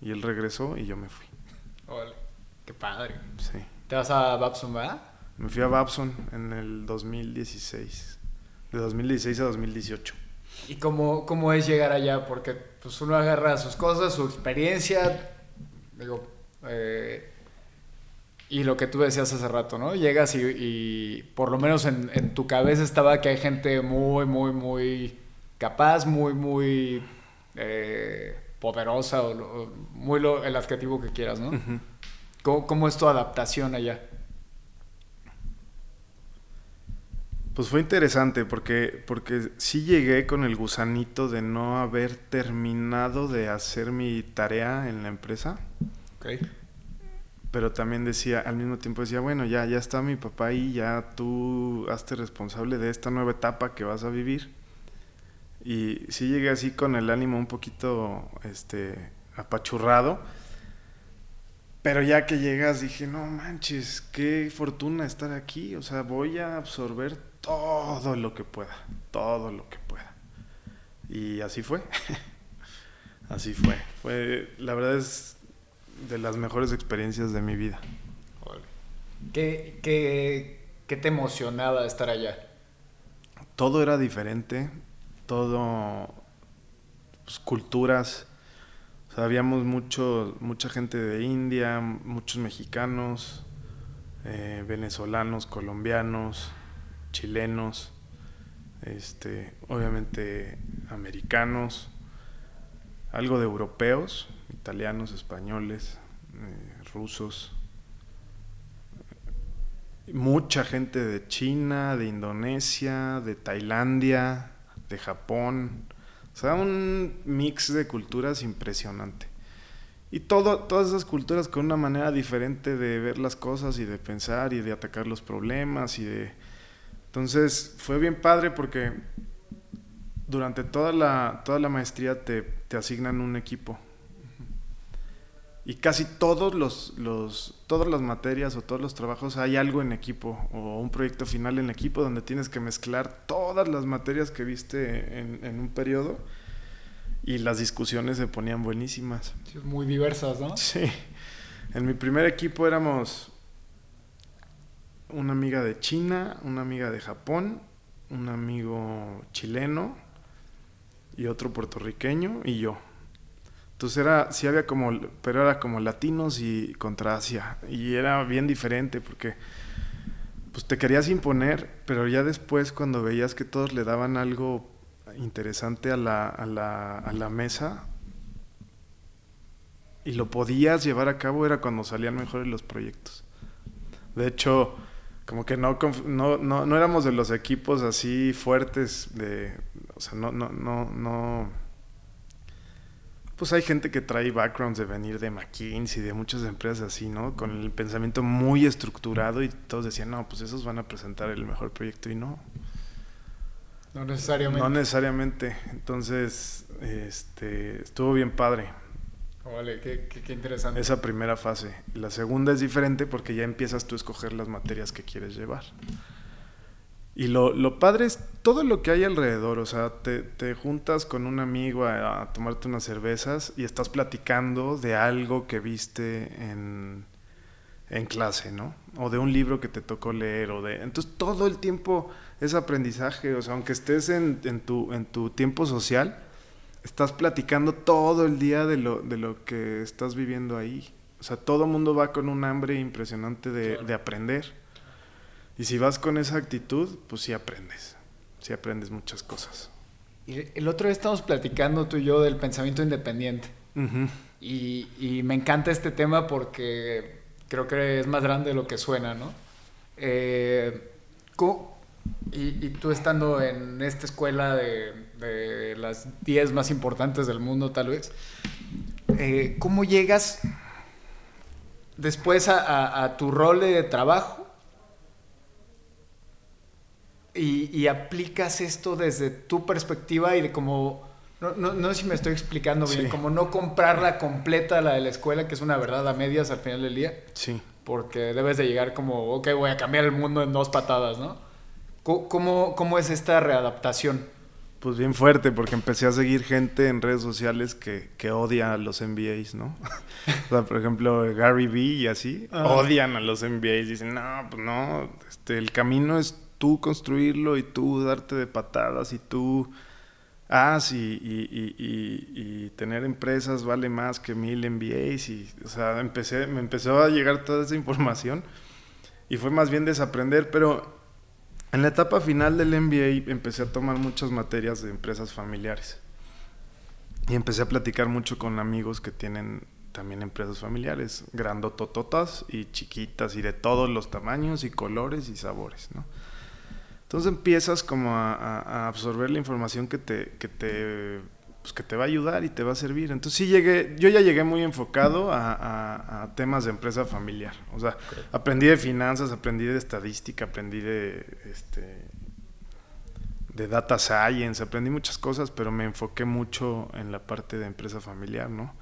y él regresó y yo me fui. Órale, qué padre. Sí. ¿Te vas a Babson, verdad? Me fui a Babson en el 2016. De 2016 a 2018. ¿Y cómo, cómo es llegar allá? Porque pues uno agarra sus cosas, su experiencia, digo, eh, y lo que tú decías hace rato, ¿no? Llegas y, por lo menos en, en, tu cabeza estaba que hay gente muy, muy, muy capaz, muy, muy... Eh, poderosa o, muy lo, el adjetivo que quieras, ¿no? ¿Cómo, es tu adaptación allá? Pues fue interesante porque, porque sí llegué con el gusanito de no haber terminado de hacer mi tarea en la empresa. Okay. Pero también decía, al mismo tiempo decía, bueno, ya, ya está mi papá ahí, ya tú hazte responsable de esta nueva etapa que vas a vivir y sí llegué así con el ánimo un poquito este, apachurrado. Pero ya que llegas dije, no manches, qué fortuna estar aquí. O sea, voy a absorber todo lo que pueda, todo lo que pueda. Y así fue. (laughs) así fue. Fue, la verdad es de las mejores experiencias de mi vida. ¿Qué, qué, qué te emocionaba estar allá? Todo era diferente todo pues, culturas. habíamos mucho, mucha gente de India, muchos mexicanos, eh, venezolanos, colombianos, chilenos, este, obviamente americanos, algo de europeos, italianos, españoles, eh, rusos, mucha gente de China, de Indonesia, de Tailandia, de Japón. O sea, un mix de culturas impresionante. Y todo, todas esas culturas con una manera diferente de ver las cosas y de pensar y de atacar los problemas y de... Entonces fue bien padre porque durante toda la, toda la maestría te, te asignan un equipo. Y casi todos los, los, todas las materias o todos los trabajos hay algo en equipo o un proyecto final en equipo donde tienes que mezclar todas las materias que viste en, en un periodo y las discusiones se ponían buenísimas. Sí, muy diversas, ¿no? Sí. En mi primer equipo éramos una amiga de China, una amiga de Japón, un amigo chileno y otro puertorriqueño y yo. Entonces era, sí había como, pero era como latinos y contra Asia. Y era bien diferente porque pues te querías imponer, pero ya después cuando veías que todos le daban algo interesante a la, a la, a la mesa y lo podías llevar a cabo era cuando salían mejores los proyectos. De hecho, como que no, no, no, no éramos de los equipos así fuertes de, o sea, no, no, no, no, pues hay gente que trae backgrounds de venir de McKinsey, de muchas empresas así, ¿no? Con el pensamiento muy estructurado y todos decían, no, pues esos van a presentar el mejor proyecto y no. No necesariamente. No necesariamente. Entonces, este, estuvo bien padre. Vale, qué, qué, interesante. Esa primera fase. La segunda es diferente porque ya empiezas tú a escoger las materias que quieres llevar. Y lo, lo padre es todo lo que hay alrededor. O sea, te, te juntas con un amigo a, a, tomarte unas cervezas y estás platicando de algo que viste en, en clase, ¿no? O de un libro que te tocó leer. o de Entonces, todo el tiempo es aprendizaje. O sea, aunque estés en, en, tu, en tu tiempo social estás platicando todo el día de lo, de lo que estás viviendo ahí. O sea, todo el mundo va con un hambre impresionante de, de, aprender. Y si vas con esa actitud, pues sí aprendes. Sí aprendes muchas cosas. Y el otro día estamos platicando tú y yo del pensamiento independiente. Uh -huh. y, y, me encanta este tema porque creo que es más grande de lo que suena, ¿no? Eh, y, y, tú estando en esta escuela de, de las 10 más importantes del mundo, tal vez, eh, ¿cómo llegas después a, a, a, tu rol de trabajo y, y, aplicas esto desde tu perspectiva y de como, no, no, no sé si me estoy explicando bien, sí. como no comprarla completa la de la escuela, que es una verdad a medias al final del día? Sí. Porque debes de llegar como, ok, voy a cambiar el mundo en dos patadas, ¿no? ¿Cómo, cómo es esta readaptación? Pues bien fuerte, porque empecé a seguir gente en redes sociales que, que odia a los MBAs, ¿no? (laughs) o sea, por ejemplo, Gary Vee y así, ah. odian a los MBAs. Dicen, no, pues no, este, el camino es tú construirlo y tú darte de patadas y tú haz y, y, y, y, tener empresas vale más que mil MBAs. Y, o sea, empecé, me empezó a llegar toda esa información y fue más bien desaprender, pero en la etapa final del MBA empecé a tomar muchas materias de empresas familiares. Y empecé a platicar mucho con amigos que tienen también empresas familiares, grandotototas y chiquitas y de todos los tamaños y colores y sabores, ¿no? Entonces empiezas como a, a absorber la información que te, que te pues que te va a ayudar y te va a servir. Entonces sí llegué, yo ya llegué muy enfocado a, a, a temas de empresa familiar. O sea, okay. aprendí de finanzas, aprendí de estadística, aprendí de, este, de data science, aprendí muchas cosas, pero me enfoqué mucho en la parte de empresa familiar, ¿no?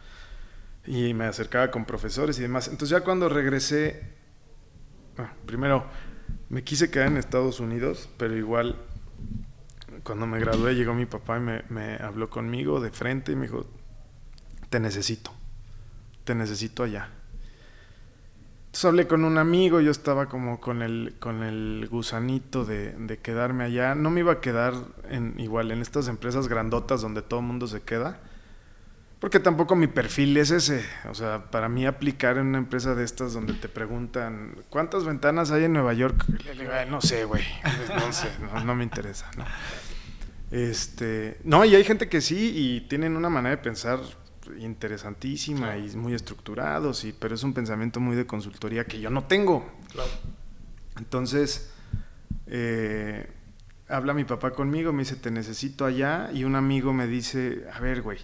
Y me acercaba con profesores y demás. Entonces ya cuando regresé, ah, primero me quise quedar en Estados Unidos, pero igual cuando me gradué llegó mi papá y me, habló conmigo de frente y me dijo, te necesito, te necesito allá. Entonces hablé con un amigo, yo estaba como con el, con el gusanito de, de quedarme allá. No me iba a quedar en, igual en estas empresas grandotas donde todo el mundo se queda, porque tampoco mi perfil es ese. O sea, para mí aplicar en una empresa de estas donde te preguntan, ¿cuántas ventanas hay en Nueva York? Le digo, no sé, güey, no sé, no, no me interesa. ¿no? Este, no, y hay gente que sí y tienen una manera de pensar interesantísima claro. y muy estructurados, y, pero es un pensamiento muy de consultoría que yo no tengo. Claro. Entonces, eh, habla mi papá conmigo, me dice, te necesito allá, y un amigo me dice, a ver, güey,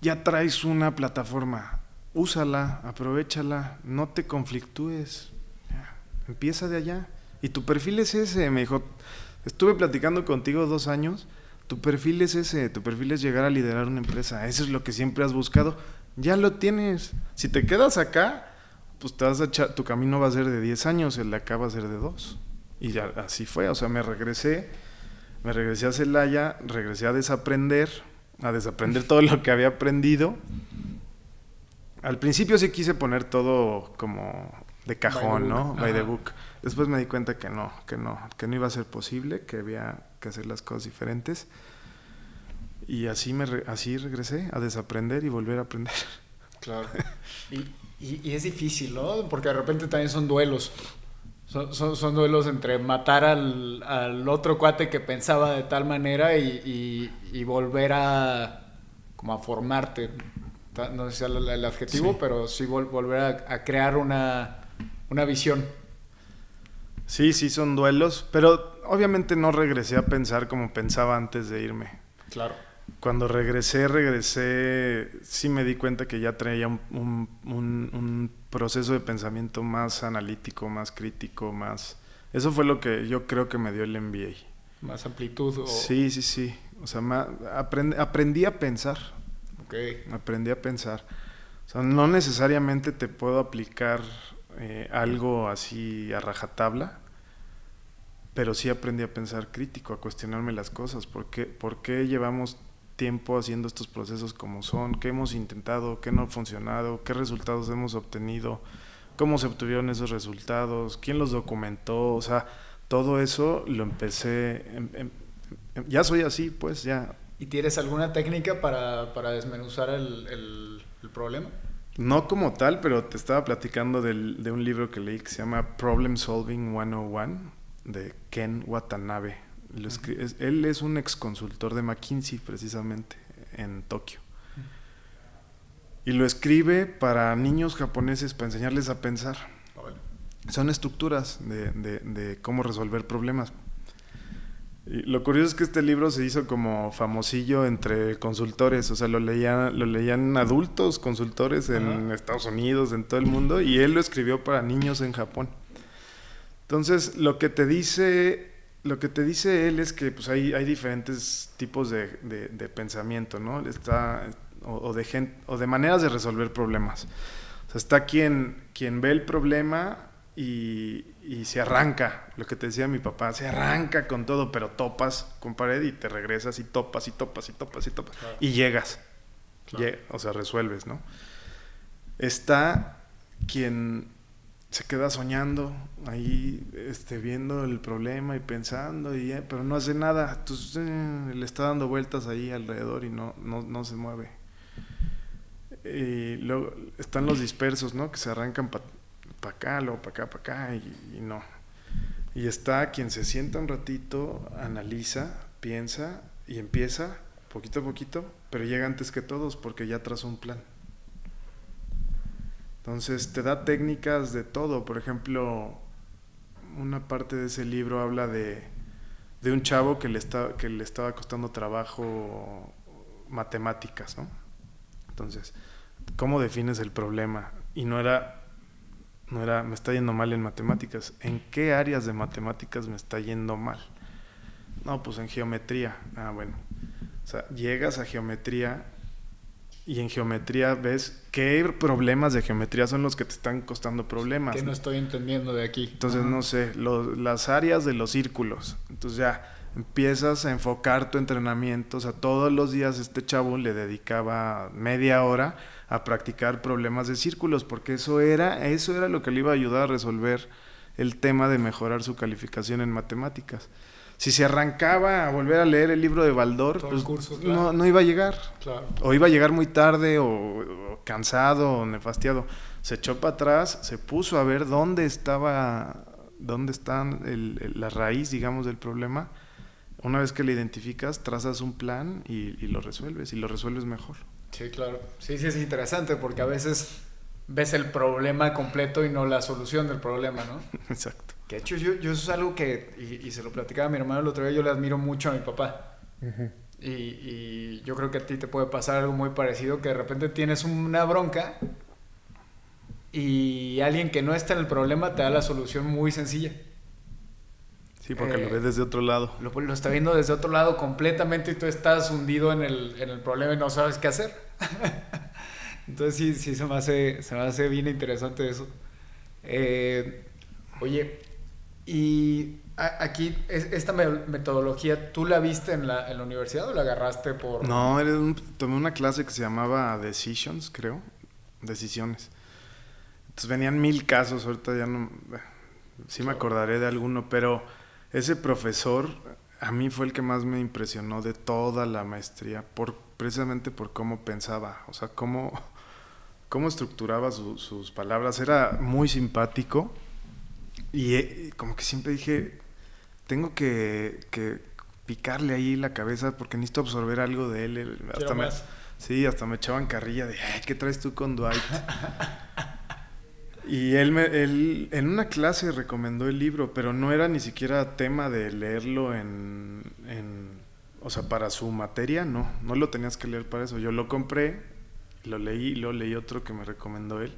ya traes una plataforma, úsala, aprovechala, no te conflictúes, empieza de allá. Y tu perfil es ese, me dijo, Estuve platicando contigo dos años. Tu perfil es ese, tu perfil es llegar a liderar una empresa. Eso es lo que siempre has buscado. Ya lo tienes. Si te quedas acá, pues te vas a tu camino va a ser de 10 años, el de acá va a ser de 2. Y ya así fue, o sea, me regresé, me regresé a Celaya, regresé a desaprender, a desaprender todo lo que había aprendido. Al principio sí quise poner todo como de cajón, ¿no? By the book. Después me di cuenta que no, que no, que no iba a ser posible, que había que hacer las cosas diferentes. Y así me así regresé a desaprender y volver a aprender. Claro. (laughs) y, y, es difícil, ¿no? Porque de repente también son duelos. Son, son, duelos entre matar al, al, otro cuate que pensaba de tal manera y, y, volver a como a formarte. No sé si el, el adjetivo, pero sí volver a, a crear una, una visión. Sí, sí, son duelos, pero obviamente no regresé a pensar como pensaba antes de irme. Claro. Cuando regresé, regresé, sí me di cuenta que ya traía un, un, proceso de pensamiento más analítico, más crítico, más... Eso fue lo que yo creo que me dio el MBA. Más amplitud. O... Sí, sí, sí. O sea, aprendí a pensar. Ok. Aprendí a pensar. O sea, no necesariamente te puedo aplicar eh, algo así a rajatabla, pero sí aprendí a pensar crítico, a cuestionarme las cosas. ¿Por qué, ¿Por qué llevamos tiempo haciendo estos procesos como son? ¿Qué hemos intentado? ¿Qué no ha funcionado? ¿Qué resultados hemos obtenido? ¿Cómo se obtuvieron esos resultados? ¿Quién los documentó? O sea, todo eso lo empecé... ya soy así, pues ya. ¿Y tienes alguna técnica para, para desmenuzar el, el problema? No como tal, pero te estaba platicando del, de un libro que leí que se llama Problem Solving 101 de Ken Watanabe. Él es un ex consultor de McKinsey, precisamente, en Tokio. Y lo escribe para niños japoneses, para enseñarles a pensar. Son estructuras de, de, de cómo resolver problemas lo curioso es que este libro se hizo como famosillo entre consultores, o sea, lo leían, lo leían adultos consultores en Estados Unidos, en todo el mundo, y él lo escribió para niños en Japón. Entonces, lo que te dice, lo que te dice él es que pues, hay, hay diferentes tipos de, pensamiento, ¿no? Está, o, de gente, o de maneras de resolver problemas. O sea, está quien, quien ve el problema y, se arranca, lo que te decía mi papá, se arranca con todo, pero topas con pared y te regresas y topas y topas y topas y topas y llegas, o sea, resuelves, ¿no? Está quien se queda soñando ahí, este, viendo el problema y pensando, y, pero no hace nada, entonces eh, le está dando vueltas ahí alrededor y no, no, no se mueve. Y luego están los dispersos, ¿no? Que se arrancan para acá, luego para acá, para acá, y, no. Y está quien se sienta un ratito, analiza, piensa y empieza poquito a poquito, pero llega antes que todos porque ya trazó un plan. Entonces te da técnicas de todo. Por ejemplo, una parte de ese libro habla de, de un chavo que le, está, que le estaba costando trabajo matemáticas, ¿no? Entonces, ¿cómo defines el problema? Y no era no era, me está yendo mal en matemáticas. ¿En qué áreas de matemáticas me está yendo mal? No, pues en geometría. Ah, bueno. O sea, llegas a geometría y en geometría ves qué problemas de geometría son los que te están costando problemas. Que no estoy entendiendo de aquí. Entonces, no sé, las áreas de los círculos. Entonces ya empiezas a enfocar tu entrenamiento. O sea, todos los días este chavo le dedicaba media hora a practicar problemas de círculos, porque eso era, eso era lo que le iba a ayudar a resolver el tema de mejorar su calificación en matemáticas. Si se arrancaba a volver a leer el libro de Baldor, pues no, no, iba a llegar. O iba a llegar muy tarde, o, cansado, o nefastiado. Se echó para atrás, se puso a ver dónde estaba, dónde está la raíz, digamos, del problema. Una vez que lo identificas, trazas un plan y, y lo resuelves, y lo resuelves mejor. Sí, claro. Sí, sí, es interesante porque a veces ves el problema completo y no la solución del problema, ¿no? (laughs) Exacto. Que de hecho yo, yo eso es algo que, y, se lo platicaba a mi hermano el otro día, yo le admiro mucho a mi papá. y, y, yo creo que a ti te puede pasar algo muy parecido, que de repente tienes una bronca y alguien que no está en el problema te da la solución muy sencilla. Sí, porque lo Eh, ves desde otro lado. lo, lo está viendo desde otro lado completamente y tú estás hundido en el, en el problema y no sabes qué hacer. (laughs) Entonces sí, sí se me hace, se me hace bien interesante eso. Eh, oye, y aquí, es- esta me- metodología, ¿tú la viste en la, en la universidad o la agarraste por...? No, un- tomé una clase que se llamaba Decisions, creo. Decisiones. Entonces venían mil casos, ahorita ya no... Sí me acordaré de alguno, pero ese profesor a mí fue el que más me impresionó de toda la maestría, por, precisamente por cómo pensaba, o sea, cómo, cómo estructuraba su- sus palabras. Era muy simpático y eh, como que siempre dije, tengo que, que picarle ahí la cabeza porque necesito absorber algo de él. Él- Hasta me, más. sí, hasta me echaban carrilla de, "Ay, ¿qué traes tú con Dwight? y él, me, él en una clase recomendó el libro, pero no era ni siquiera tema de leerlo en, en- o sea, para su materia, no, no lo tenías que leer para eso. Yo lo compré, lo leí, y luego leí otro que me recomendó él.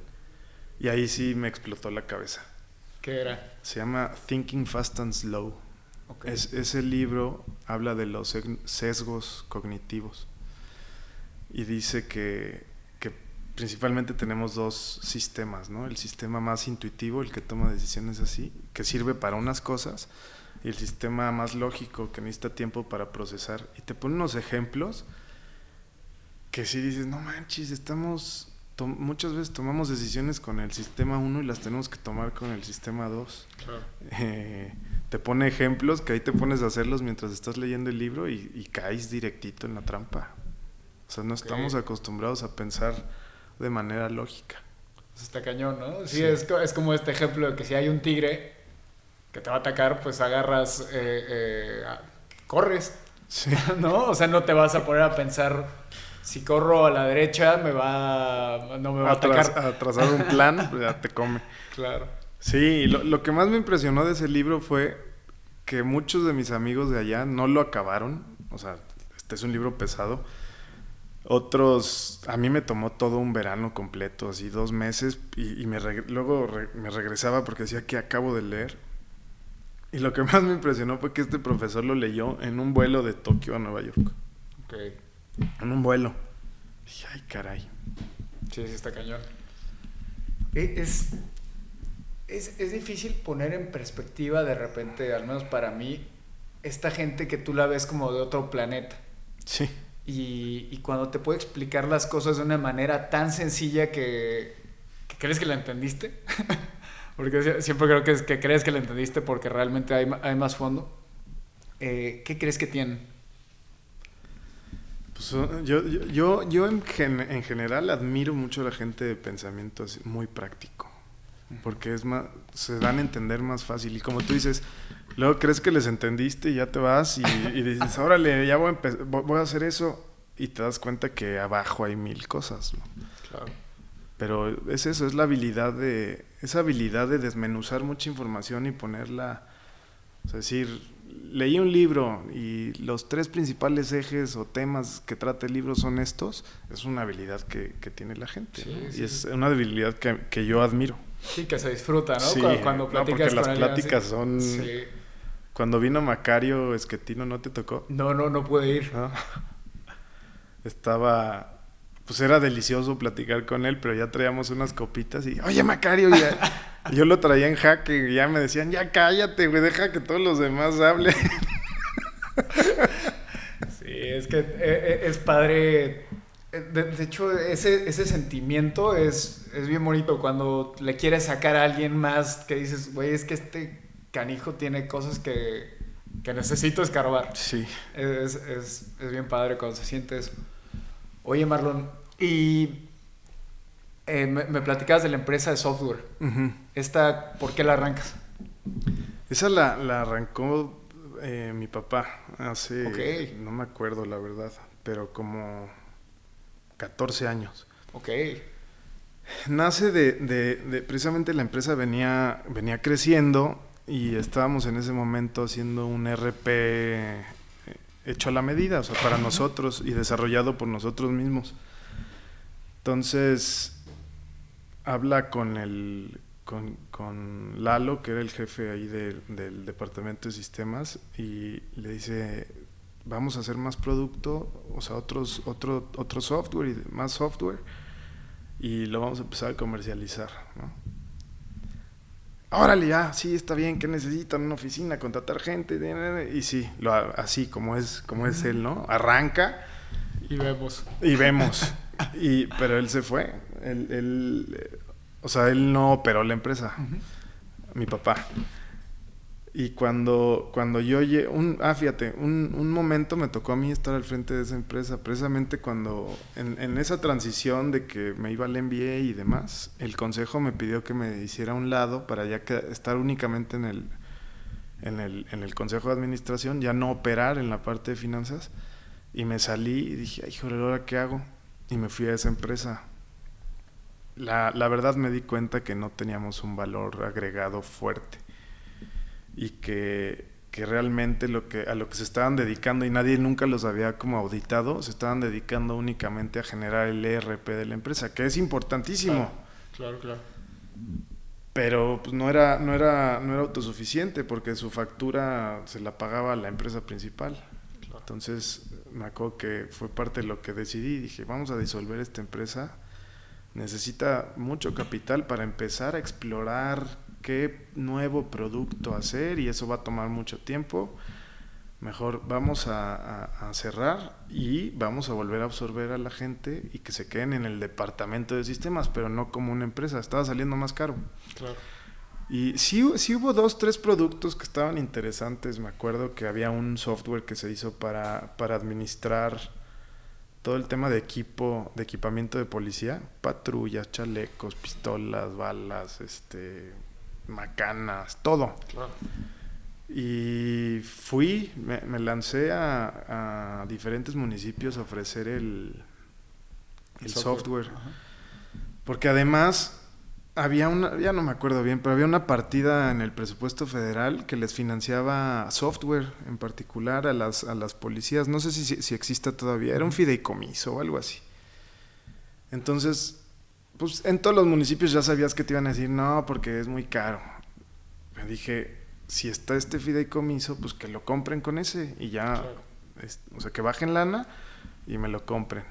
Y ahí sí me explotó la cabeza. ¿Qué era? Se llama Thinking Fast and Slow. Es- ese libro habla de los sesgos cognitivos y dice que, que principalmente tenemos dos sistemas, ¿no? El sistema más intuitivo, el que toma decisiones así, que sirve para unas cosas, y el sistema más lógico, que necesita tiempo para procesar. Y te pone unos ejemplos que si dices, no manches, estamos... Muchas veces tomamos decisiones con el sistema 1 y las tenemos que tomar con el sistema 2 Claro. eh, te pone ejemplos que ahí te pones a hacerlos mientras estás leyendo el libro y, y caes directito en la trampa. O sea, no estamos acostumbrados a pensar de manera lógica. Está cañón, ¿no? Sí, Sí. Es, es como este ejemplo de que si hay un tigre que te va a atacar, pues agarras, eh, eh, corres, Sí. (laughs) ¿no? O sea, no te vas a poner a pensar, si corro a la derecha, me va, no me va a atacar. a trazar un plan, (laughs) pues ya te come. Claro. Sí, lo, lo que más me impresionó de ese libro fue que muchos de mis amigos de allá no lo acabaron. O sea, este es un libro pesado. Otros, a mí me tomó todo un verano completo, así dos meses, y, y me luego re- me regresaba porque decía que acabo de leer. Y lo que (laughs) más me impresionó fue que este profesor lo leyó en un vuelo de Tokio a Nueva York. Ok. En un vuelo. Dije, ay, caray. Sí, sí, está cañón. E- Es, es, es difícil poner en perspectiva de repente, al menos para mí, esta gente que tú la ves como de otro planeta. Sí. Y, y cuando te puede explicar las cosas de una manera tan sencilla que, que crees que la entendiste. (laughs) porque sie- siempre creo que, es, que crees que la entendiste porque realmente hay, hay más fondo. Eh, ¿Qué crees que tienen? Pues, uh, yo, yo, yo, yo en, gen- en general admiro mucho a la gente de pensamiento así, muy práctico. Porque es más, se dan a entender más fácil. Y como tú dices, luego crees que les entendiste y ya te vas y, y dices, (laughs) órale, ya voy a, voy a hacer eso. Y te das cuenta que abajo hay mil cosas. ¿no? Claro. Pero es eso, es la habilidad de, esa habilidad de desmenuzar mucha información y ponerla, es decir, leí un libro y los tres principales ejes o temas que trata el libro son estos, es una habilidad que, que tiene la gente. Sí, ¿no? sí, y es sí. una habilidad que, que yo admiro. Sí, que se disfruta, ¿no? Cuando, cuando no, platicas porque las con pláticas son- Sí. Cuando vino Macario Esquetino, ¿no te tocó? No, no, no pude ir. ¿No? Estaba, pues era delicioso platicar con él, pero ya traíamos unas copitas y, oye Macario, ya, (laughs) yo lo traía en jaque y ya me decían, ya cállate, güey, deja que todos los demás hablen. (laughs) Sí, es que eh, eh, es padre. Eh, De, de hecho, ese, ese sentimiento es, es bien bonito cuando le quieres sacar a alguien más que dices, güey, es que este canijo tiene cosas que, que necesito escarbar. Sí. Es, es, es bien padre cuando se siente eso. Oye, Marlon, y eh, me, me platicabas de la empresa de software. Esta, ¿por qué la arrancas? Esa la, la arrancó eh, mi papá hace, no me acuerdo la verdad, pero como 14 años. Ok, Nace de, de- de- precisamente la empresa venía, venía creciendo y estábamos en ese momento haciendo un RP eh, hecho a la medida, o sea, para nosotros y desarrollado por nosotros mismos. Entonces, habla con el, con, con Lalo, que era el jefe ahí del departamento de sistemas, y le dice, vamos a hacer más producto, o sea, otros, otro, otro software y más software, y lo vamos a empezar a comercializar, ¿no? Órale, ya, sí, está bien, que necesitan una oficina, contratar gente, y sí, lo, así como es, como es él, ¿no? Arranca. Y vemos. Y vemos. (laughs) y, pero él se fue. Él, él, o sea, él no operó la empresa. Mi papá. Y cuando, cuando yo llegué, un, ah, fíjate, un, un, momento me tocó a mí estar al frente de esa empresa, precisamente cuando, en, en, esa transición de que me iba al MBA y demás, el consejo me pidió que me hiciera un lado para ya que, estar únicamente en el, en, el, en el consejo de administración, ya no operar en la parte de finanzas, y me salí y dije, ay, joder, ¿ahora qué hago? Y me fui a esa empresa. La, la verdad me di cuenta que no teníamos un valor agregado fuerte y que, que, realmente lo que, a lo que se estaban dedicando y nadie nunca los había como auditado, se estaban dedicando únicamente a generar el ERP de la empresa, que es importantísimo. Claro, claro. Pero pues, no, era, no, era, no era autosuficiente porque su factura se la pagaba la empresa principal. Entonces me acuerdo que fue parte de lo que decidí. Dije, vamos a disolver esta empresa. Necesita mucho capital para empezar a explorar qué nuevo producto hacer y eso va a tomar mucho tiempo. Mejor vamos a, cerrar y vamos a volver a absorber a la gente y que se queden en el departamento de sistemas, pero no como una empresa. Estaba saliendo más caro. Claro. Y sí, sí hubo dos, tres productos que estaban interesantes. Me acuerdo que había un software que se hizo para, para administrar todo el tema de equipo, de equipamiento de policía, patrullas, chalecos, pistolas, balas, este, macanas, todo. Y fui, me, lancé a, diferentes municipios a ofrecer el, el software. Porque además había una, ya no me acuerdo bien, pero había una partida en el presupuesto federal que les financiaba software en particular a las, a las policías. No sé si, si existe todavía, era un fideicomiso o algo así. Entonces, pues en todos los municipios ya sabías que te iban a decir, no, porque es muy caro. Me dije, si está este fideicomiso, pues que lo compren con ese y ya, o sea, que bajen lana y me lo compren.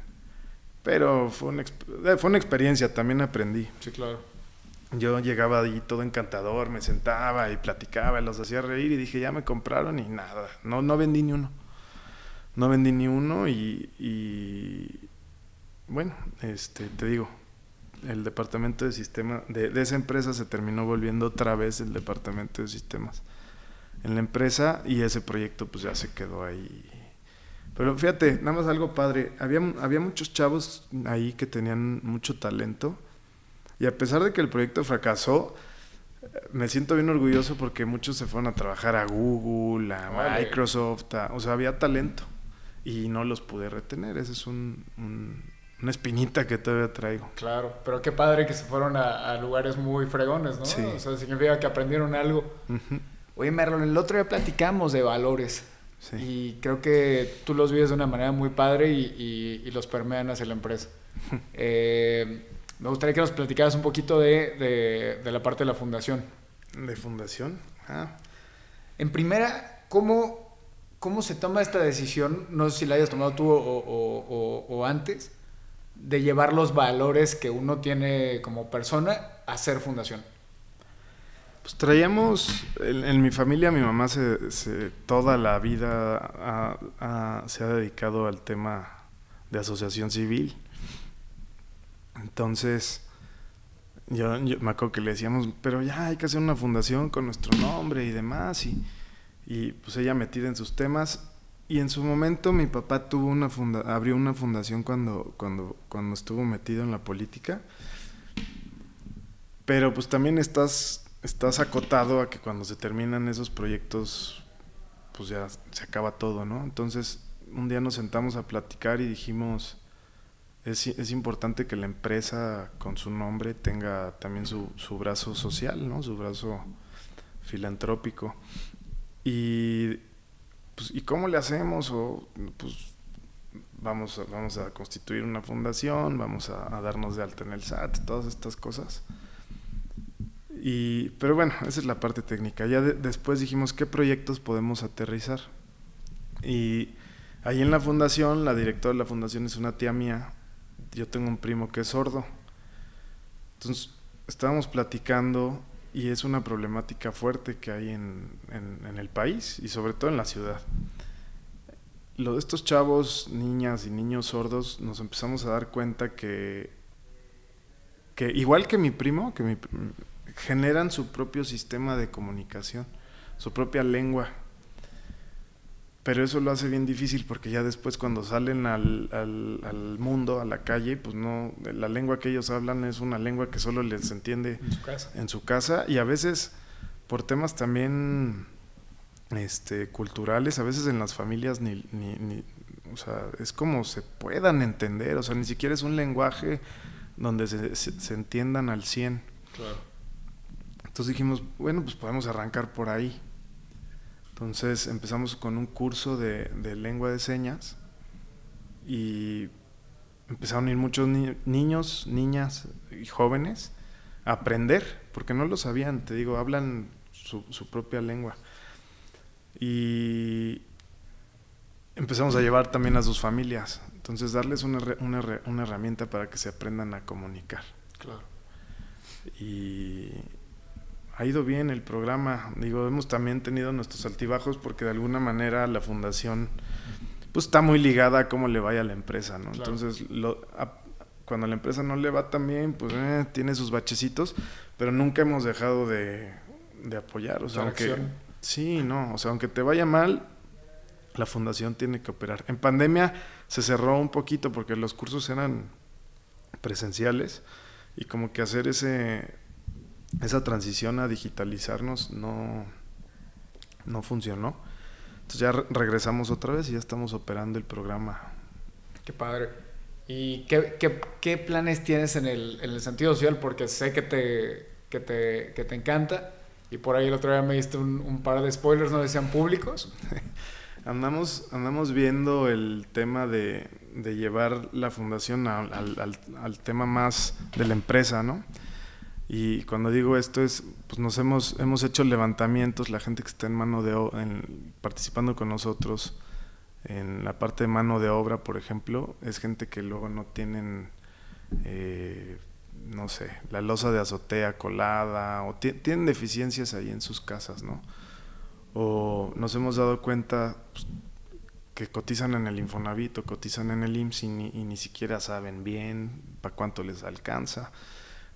Pero fue una, eh, fue una experiencia, también aprendí. Sí, claro. Yo llegaba ahí todo encantador, me sentaba y platicaba, los hacía reír y dije, ya me compraron y nada, no, no vendí ni uno. No vendí ni uno y, bueno, este, te digo, el departamento de sistemas, de, esa empresa se terminó volviendo otra vez el departamento de sistemas en la empresa y ese proyecto pues ya se quedó ahí. Pero fíjate, nada más algo padre, había, había muchos chavos ahí que tenían mucho talento y a pesar de que el proyecto fracasó, me siento bien orgulloso porque muchos se fueron a trabajar a Google, a Microsoft, o sea, había talento y no los pude retener, ese es un una espinita que todavía traigo. Claro, pero qué padre que se fueron a, lugares muy fregones, ¿no? Sí. O sea, significa que aprendieron algo. Oye, Merlon, el otro día platicamos de valores. Sí. Y creo que tú los vives de una manera muy padre y, los permean hacia la empresa. (laughs) Eh, me gustaría que nos platicaras un poquito de, la parte de la fundación. ¿De fundación? Ah. En primera, ¿cómo, ¿cómo se toma esta decisión? No sé si la hayas tomado tú o, o antes de llevar los valores que uno tiene como persona a ser fundación? Pues traíamos, en, mi familia mi mamá se, toda la vida se ha dedicado al tema de asociación civil. Entonces, yo, me acuerdo que le decíamos, pero ya hay que hacer una fundación con nuestro nombre y demás. Y, y pues ella metida en sus temas. Y en su momento mi papá tuvo una funda abrió una fundación cuando, cuando, cuando estuvo metido en la política. Pero pues también estás, estás acotado a que cuando se terminan esos proyectos, pues ya se acaba todo, ¿no? Entonces, un día nos sentamos a platicar y dijimos, es, es importante que la empresa con su nombre tenga también su, su brazo social, ¿no? Su brazo filantrópico. Y pues, ¿y cómo le hacemos? O, pues, vamos a, vamos a constituir una fundación, vamos a, darnos de alta en el SAT, todas estas cosas. Y, pero bueno, esa es la parte técnica. Ya después dijimos qué proyectos podemos aterrizar. Y ahí en la fundación, la directora de la fundación es una tía mía. Yo tengo un primo que es sordo. Entonces, estábamos platicando y es una problemática fuerte que hay en, en, el país y sobre todo en la ciudad. Lo de estos chavos, niñas y niños sordos, nos empezamos a dar cuenta que, que igual que mi primo, que generan su propio sistema de comunicación, su propia lengua. Pero eso lo hace bien difícil porque ya después cuando salen al, al, mundo, a la calle, pues no, la lengua que ellos hablan es una lengua que solo les entiende en su casa, en su casa y a veces por temas también este, culturales, a veces en las familias ni, ni, ni, o sea, es como se puedan entender, o sea, ni siquiera es un lenguaje donde se, se, entiendan al 100. Claro. Entonces dijimos, bueno, pues podemos arrancar por ahí. Entonces empezamos con un curso de, lengua de señas y empezaron a ir muchos niños, niñas y jóvenes a aprender, porque no lo sabían, te digo, hablan su, propia lengua. Y empezamos a llevar también a sus familias, entonces darles una, una, una herramienta para que se aprendan a comunicar. Claro. Y, ha ido bien el programa. Digo, hemos también tenido nuestros altibajos porque de alguna manera la fundación pues está muy ligada a cómo le vaya a la empresa, ¿no? Entonces, cuando a la empresa no le va tan bien, pues eh, tiene sus bachecitos, pero nunca hemos dejado de, apoyar. O sea, aunque, sí, no, o sea, aunque te vaya mal, la fundación tiene que operar. En pandemia se cerró un poquito porque los cursos eran presenciales y como que hacer ese esa transición a digitalizarnos no, no funcionó. Entonces ya regresamos otra vez y ya estamos operando el programa. Qué padre. ¿Y qué, qué, qué planes tienes en el, en el, sentido social? Porque sé que te, que te, que te encanta. Y por ahí el otro día me diste un, un par de spoilers, no decían públicos. (laughs) andamos, andamos viendo el tema de, de llevar la fundación al, al, al, tema más de la empresa, ¿no? Y cuando digo esto es, pues nos hemos, hemos hecho levantamientos, la gente que está en mano de en, participando con nosotros en la parte de mano de obra, por ejemplo, es gente que luego no tienen, eh, no sé, la losa de azotea colada, o tienen deficiencias ahí en sus casas, ¿no? O nos hemos dado cuenta pues, que cotizan en el Infonavit o cotizan en el IMSS y ni, y ni siquiera saben bien para cuánto les alcanza.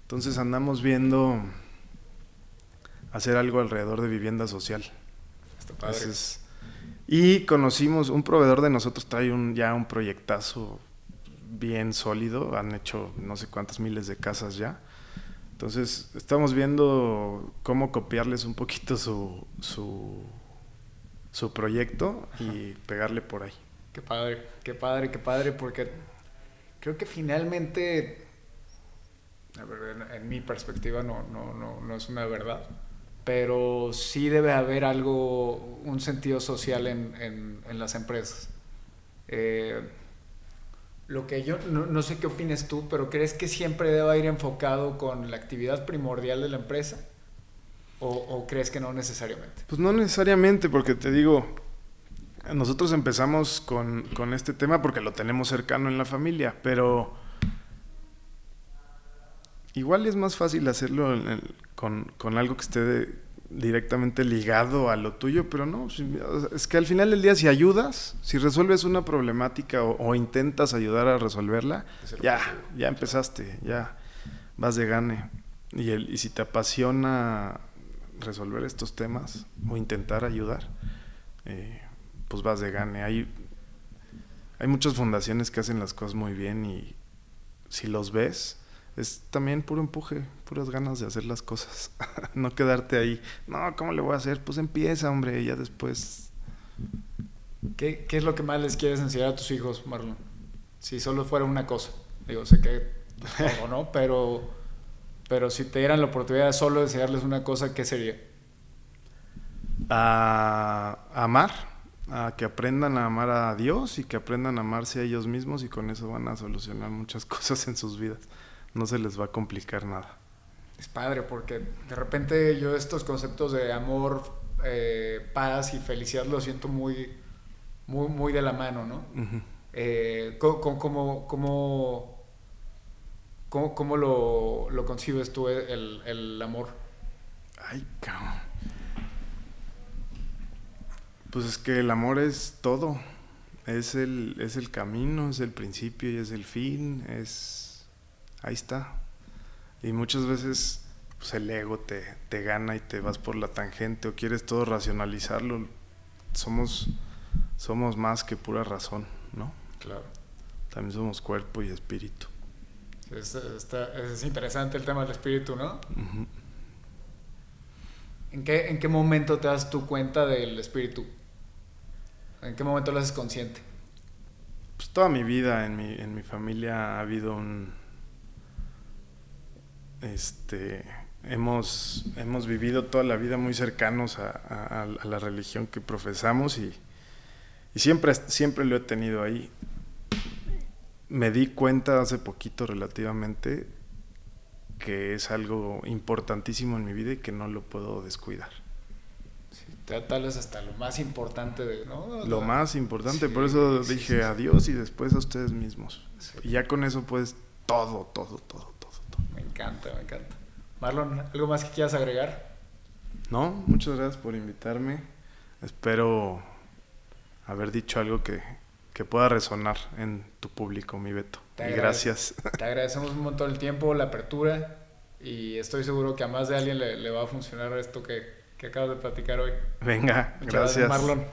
Entonces andamos viendo hacer algo alrededor de vivienda social. Está padre. y conocimos, un proveedor de nosotros trae un, ya un proyectazo bien sólido, han hecho no sé cuántas miles de casas ya. Entonces estamos viendo cómo copiarles un poquito su, su, su proyecto y pegarle por ahí. Qué padre, qué padre, qué padre, porque creo que finalmente en, mi perspectiva no, no, no, no, es una verdad, pero sí debe haber algo, un sentido social en, en, en las empresas. Eh, lo que yo no, sé qué opines tú, pero ¿crees que siempre deba ir enfocado con la actividad primordial de la empresa? ¿O, o crees que no necesariamente? Pues no necesariamente, porque te digo, nosotros empezamos con, con este tema porque lo tenemos cercano en la familia, pero Igual es más fácil hacerlo con, algo que esté directamente ligado a lo tuyo, pero no, es que al final del día si ayudas, si resuelves una problemática o, intentas ayudar a resolverla, ya, ya empezaste, ya vas de gane. Y, el, y si te apasiona resolver estos temas o intentar ayudar, eh, pues vas de gane. Hay, hay muchas fundaciones que hacen las cosas muy bien y si los ves, es también puro empuje, puras ganas de hacer las cosas. (laughs) no quedarte ahí. No, ¿cómo le voy a hacer? Pues empieza, hombre, y ya después. ¿Qué, ¿Qué, es lo que más les quieres enseñar a tus hijos, Marlon? Si solo fuera una cosa. Digo, sé que (laughs) o ¿no? Pero, pero si te dieran la oportunidad de solo enseñarles una cosa, ¿qué sería? A amar, a que aprendan a amar a Dios y que aprendan a amarse a ellos mismos y con eso van a solucionar muchas (laughs) cosas en sus vidas no se les va a complicar nada. Es padre porque de repente yo estos conceptos de amor, eh, paz y felicidad los siento muy, muy, muy de la mano, ¿no? Eh, ¿Cómo, cómo, cómo, cómo, cómo lo, lo, concibes tú el, el amor? Ay, cabrón. Pues es que el amor es todo. Es el, es el camino, es el principio y es el fin. Es. Ahí está. Y muchas veces pues, el ego te, te gana y te vas por la tangente o quieres todo racionalizarlo. Somos, somos más que pura razón, ¿no? Claro. También somos cuerpo y espíritu. Es, es interesante el tema del espíritu, ¿no? ¿En, qué, ¿En qué momento te das tu cuenta del espíritu? ¿En qué momento lo haces consciente? Pues toda mi vida en mi, en mi familia ha habido un... Este, hemos, hemos vivido toda la vida muy cercanos a, a, la religión que profesamos y, y, siempre, siempre lo he tenido ahí. Me di cuenta hace poquito relativamente que es algo importantísimo en mi vida y que no lo puedo descuidar tal vez hasta lo más importante de, ¿no? Lo más importante, por eso dije adiós y después a ustedes mismos. Y ya con eso pues todo, todo, todo, encanta, me encanta. Marlon, ¿algo más que quieras agregar? No, muchas gracias por invitarme. Espero haber dicho algo que, que pueda resonar en tu público, mi Beto. y gracias. Te agradecemos un montón el tiempo, la apertura y estoy seguro que a más de alguien le, le va a funcionar esto que, que acabas de platicar hoy. Venga, gracias. Marlon.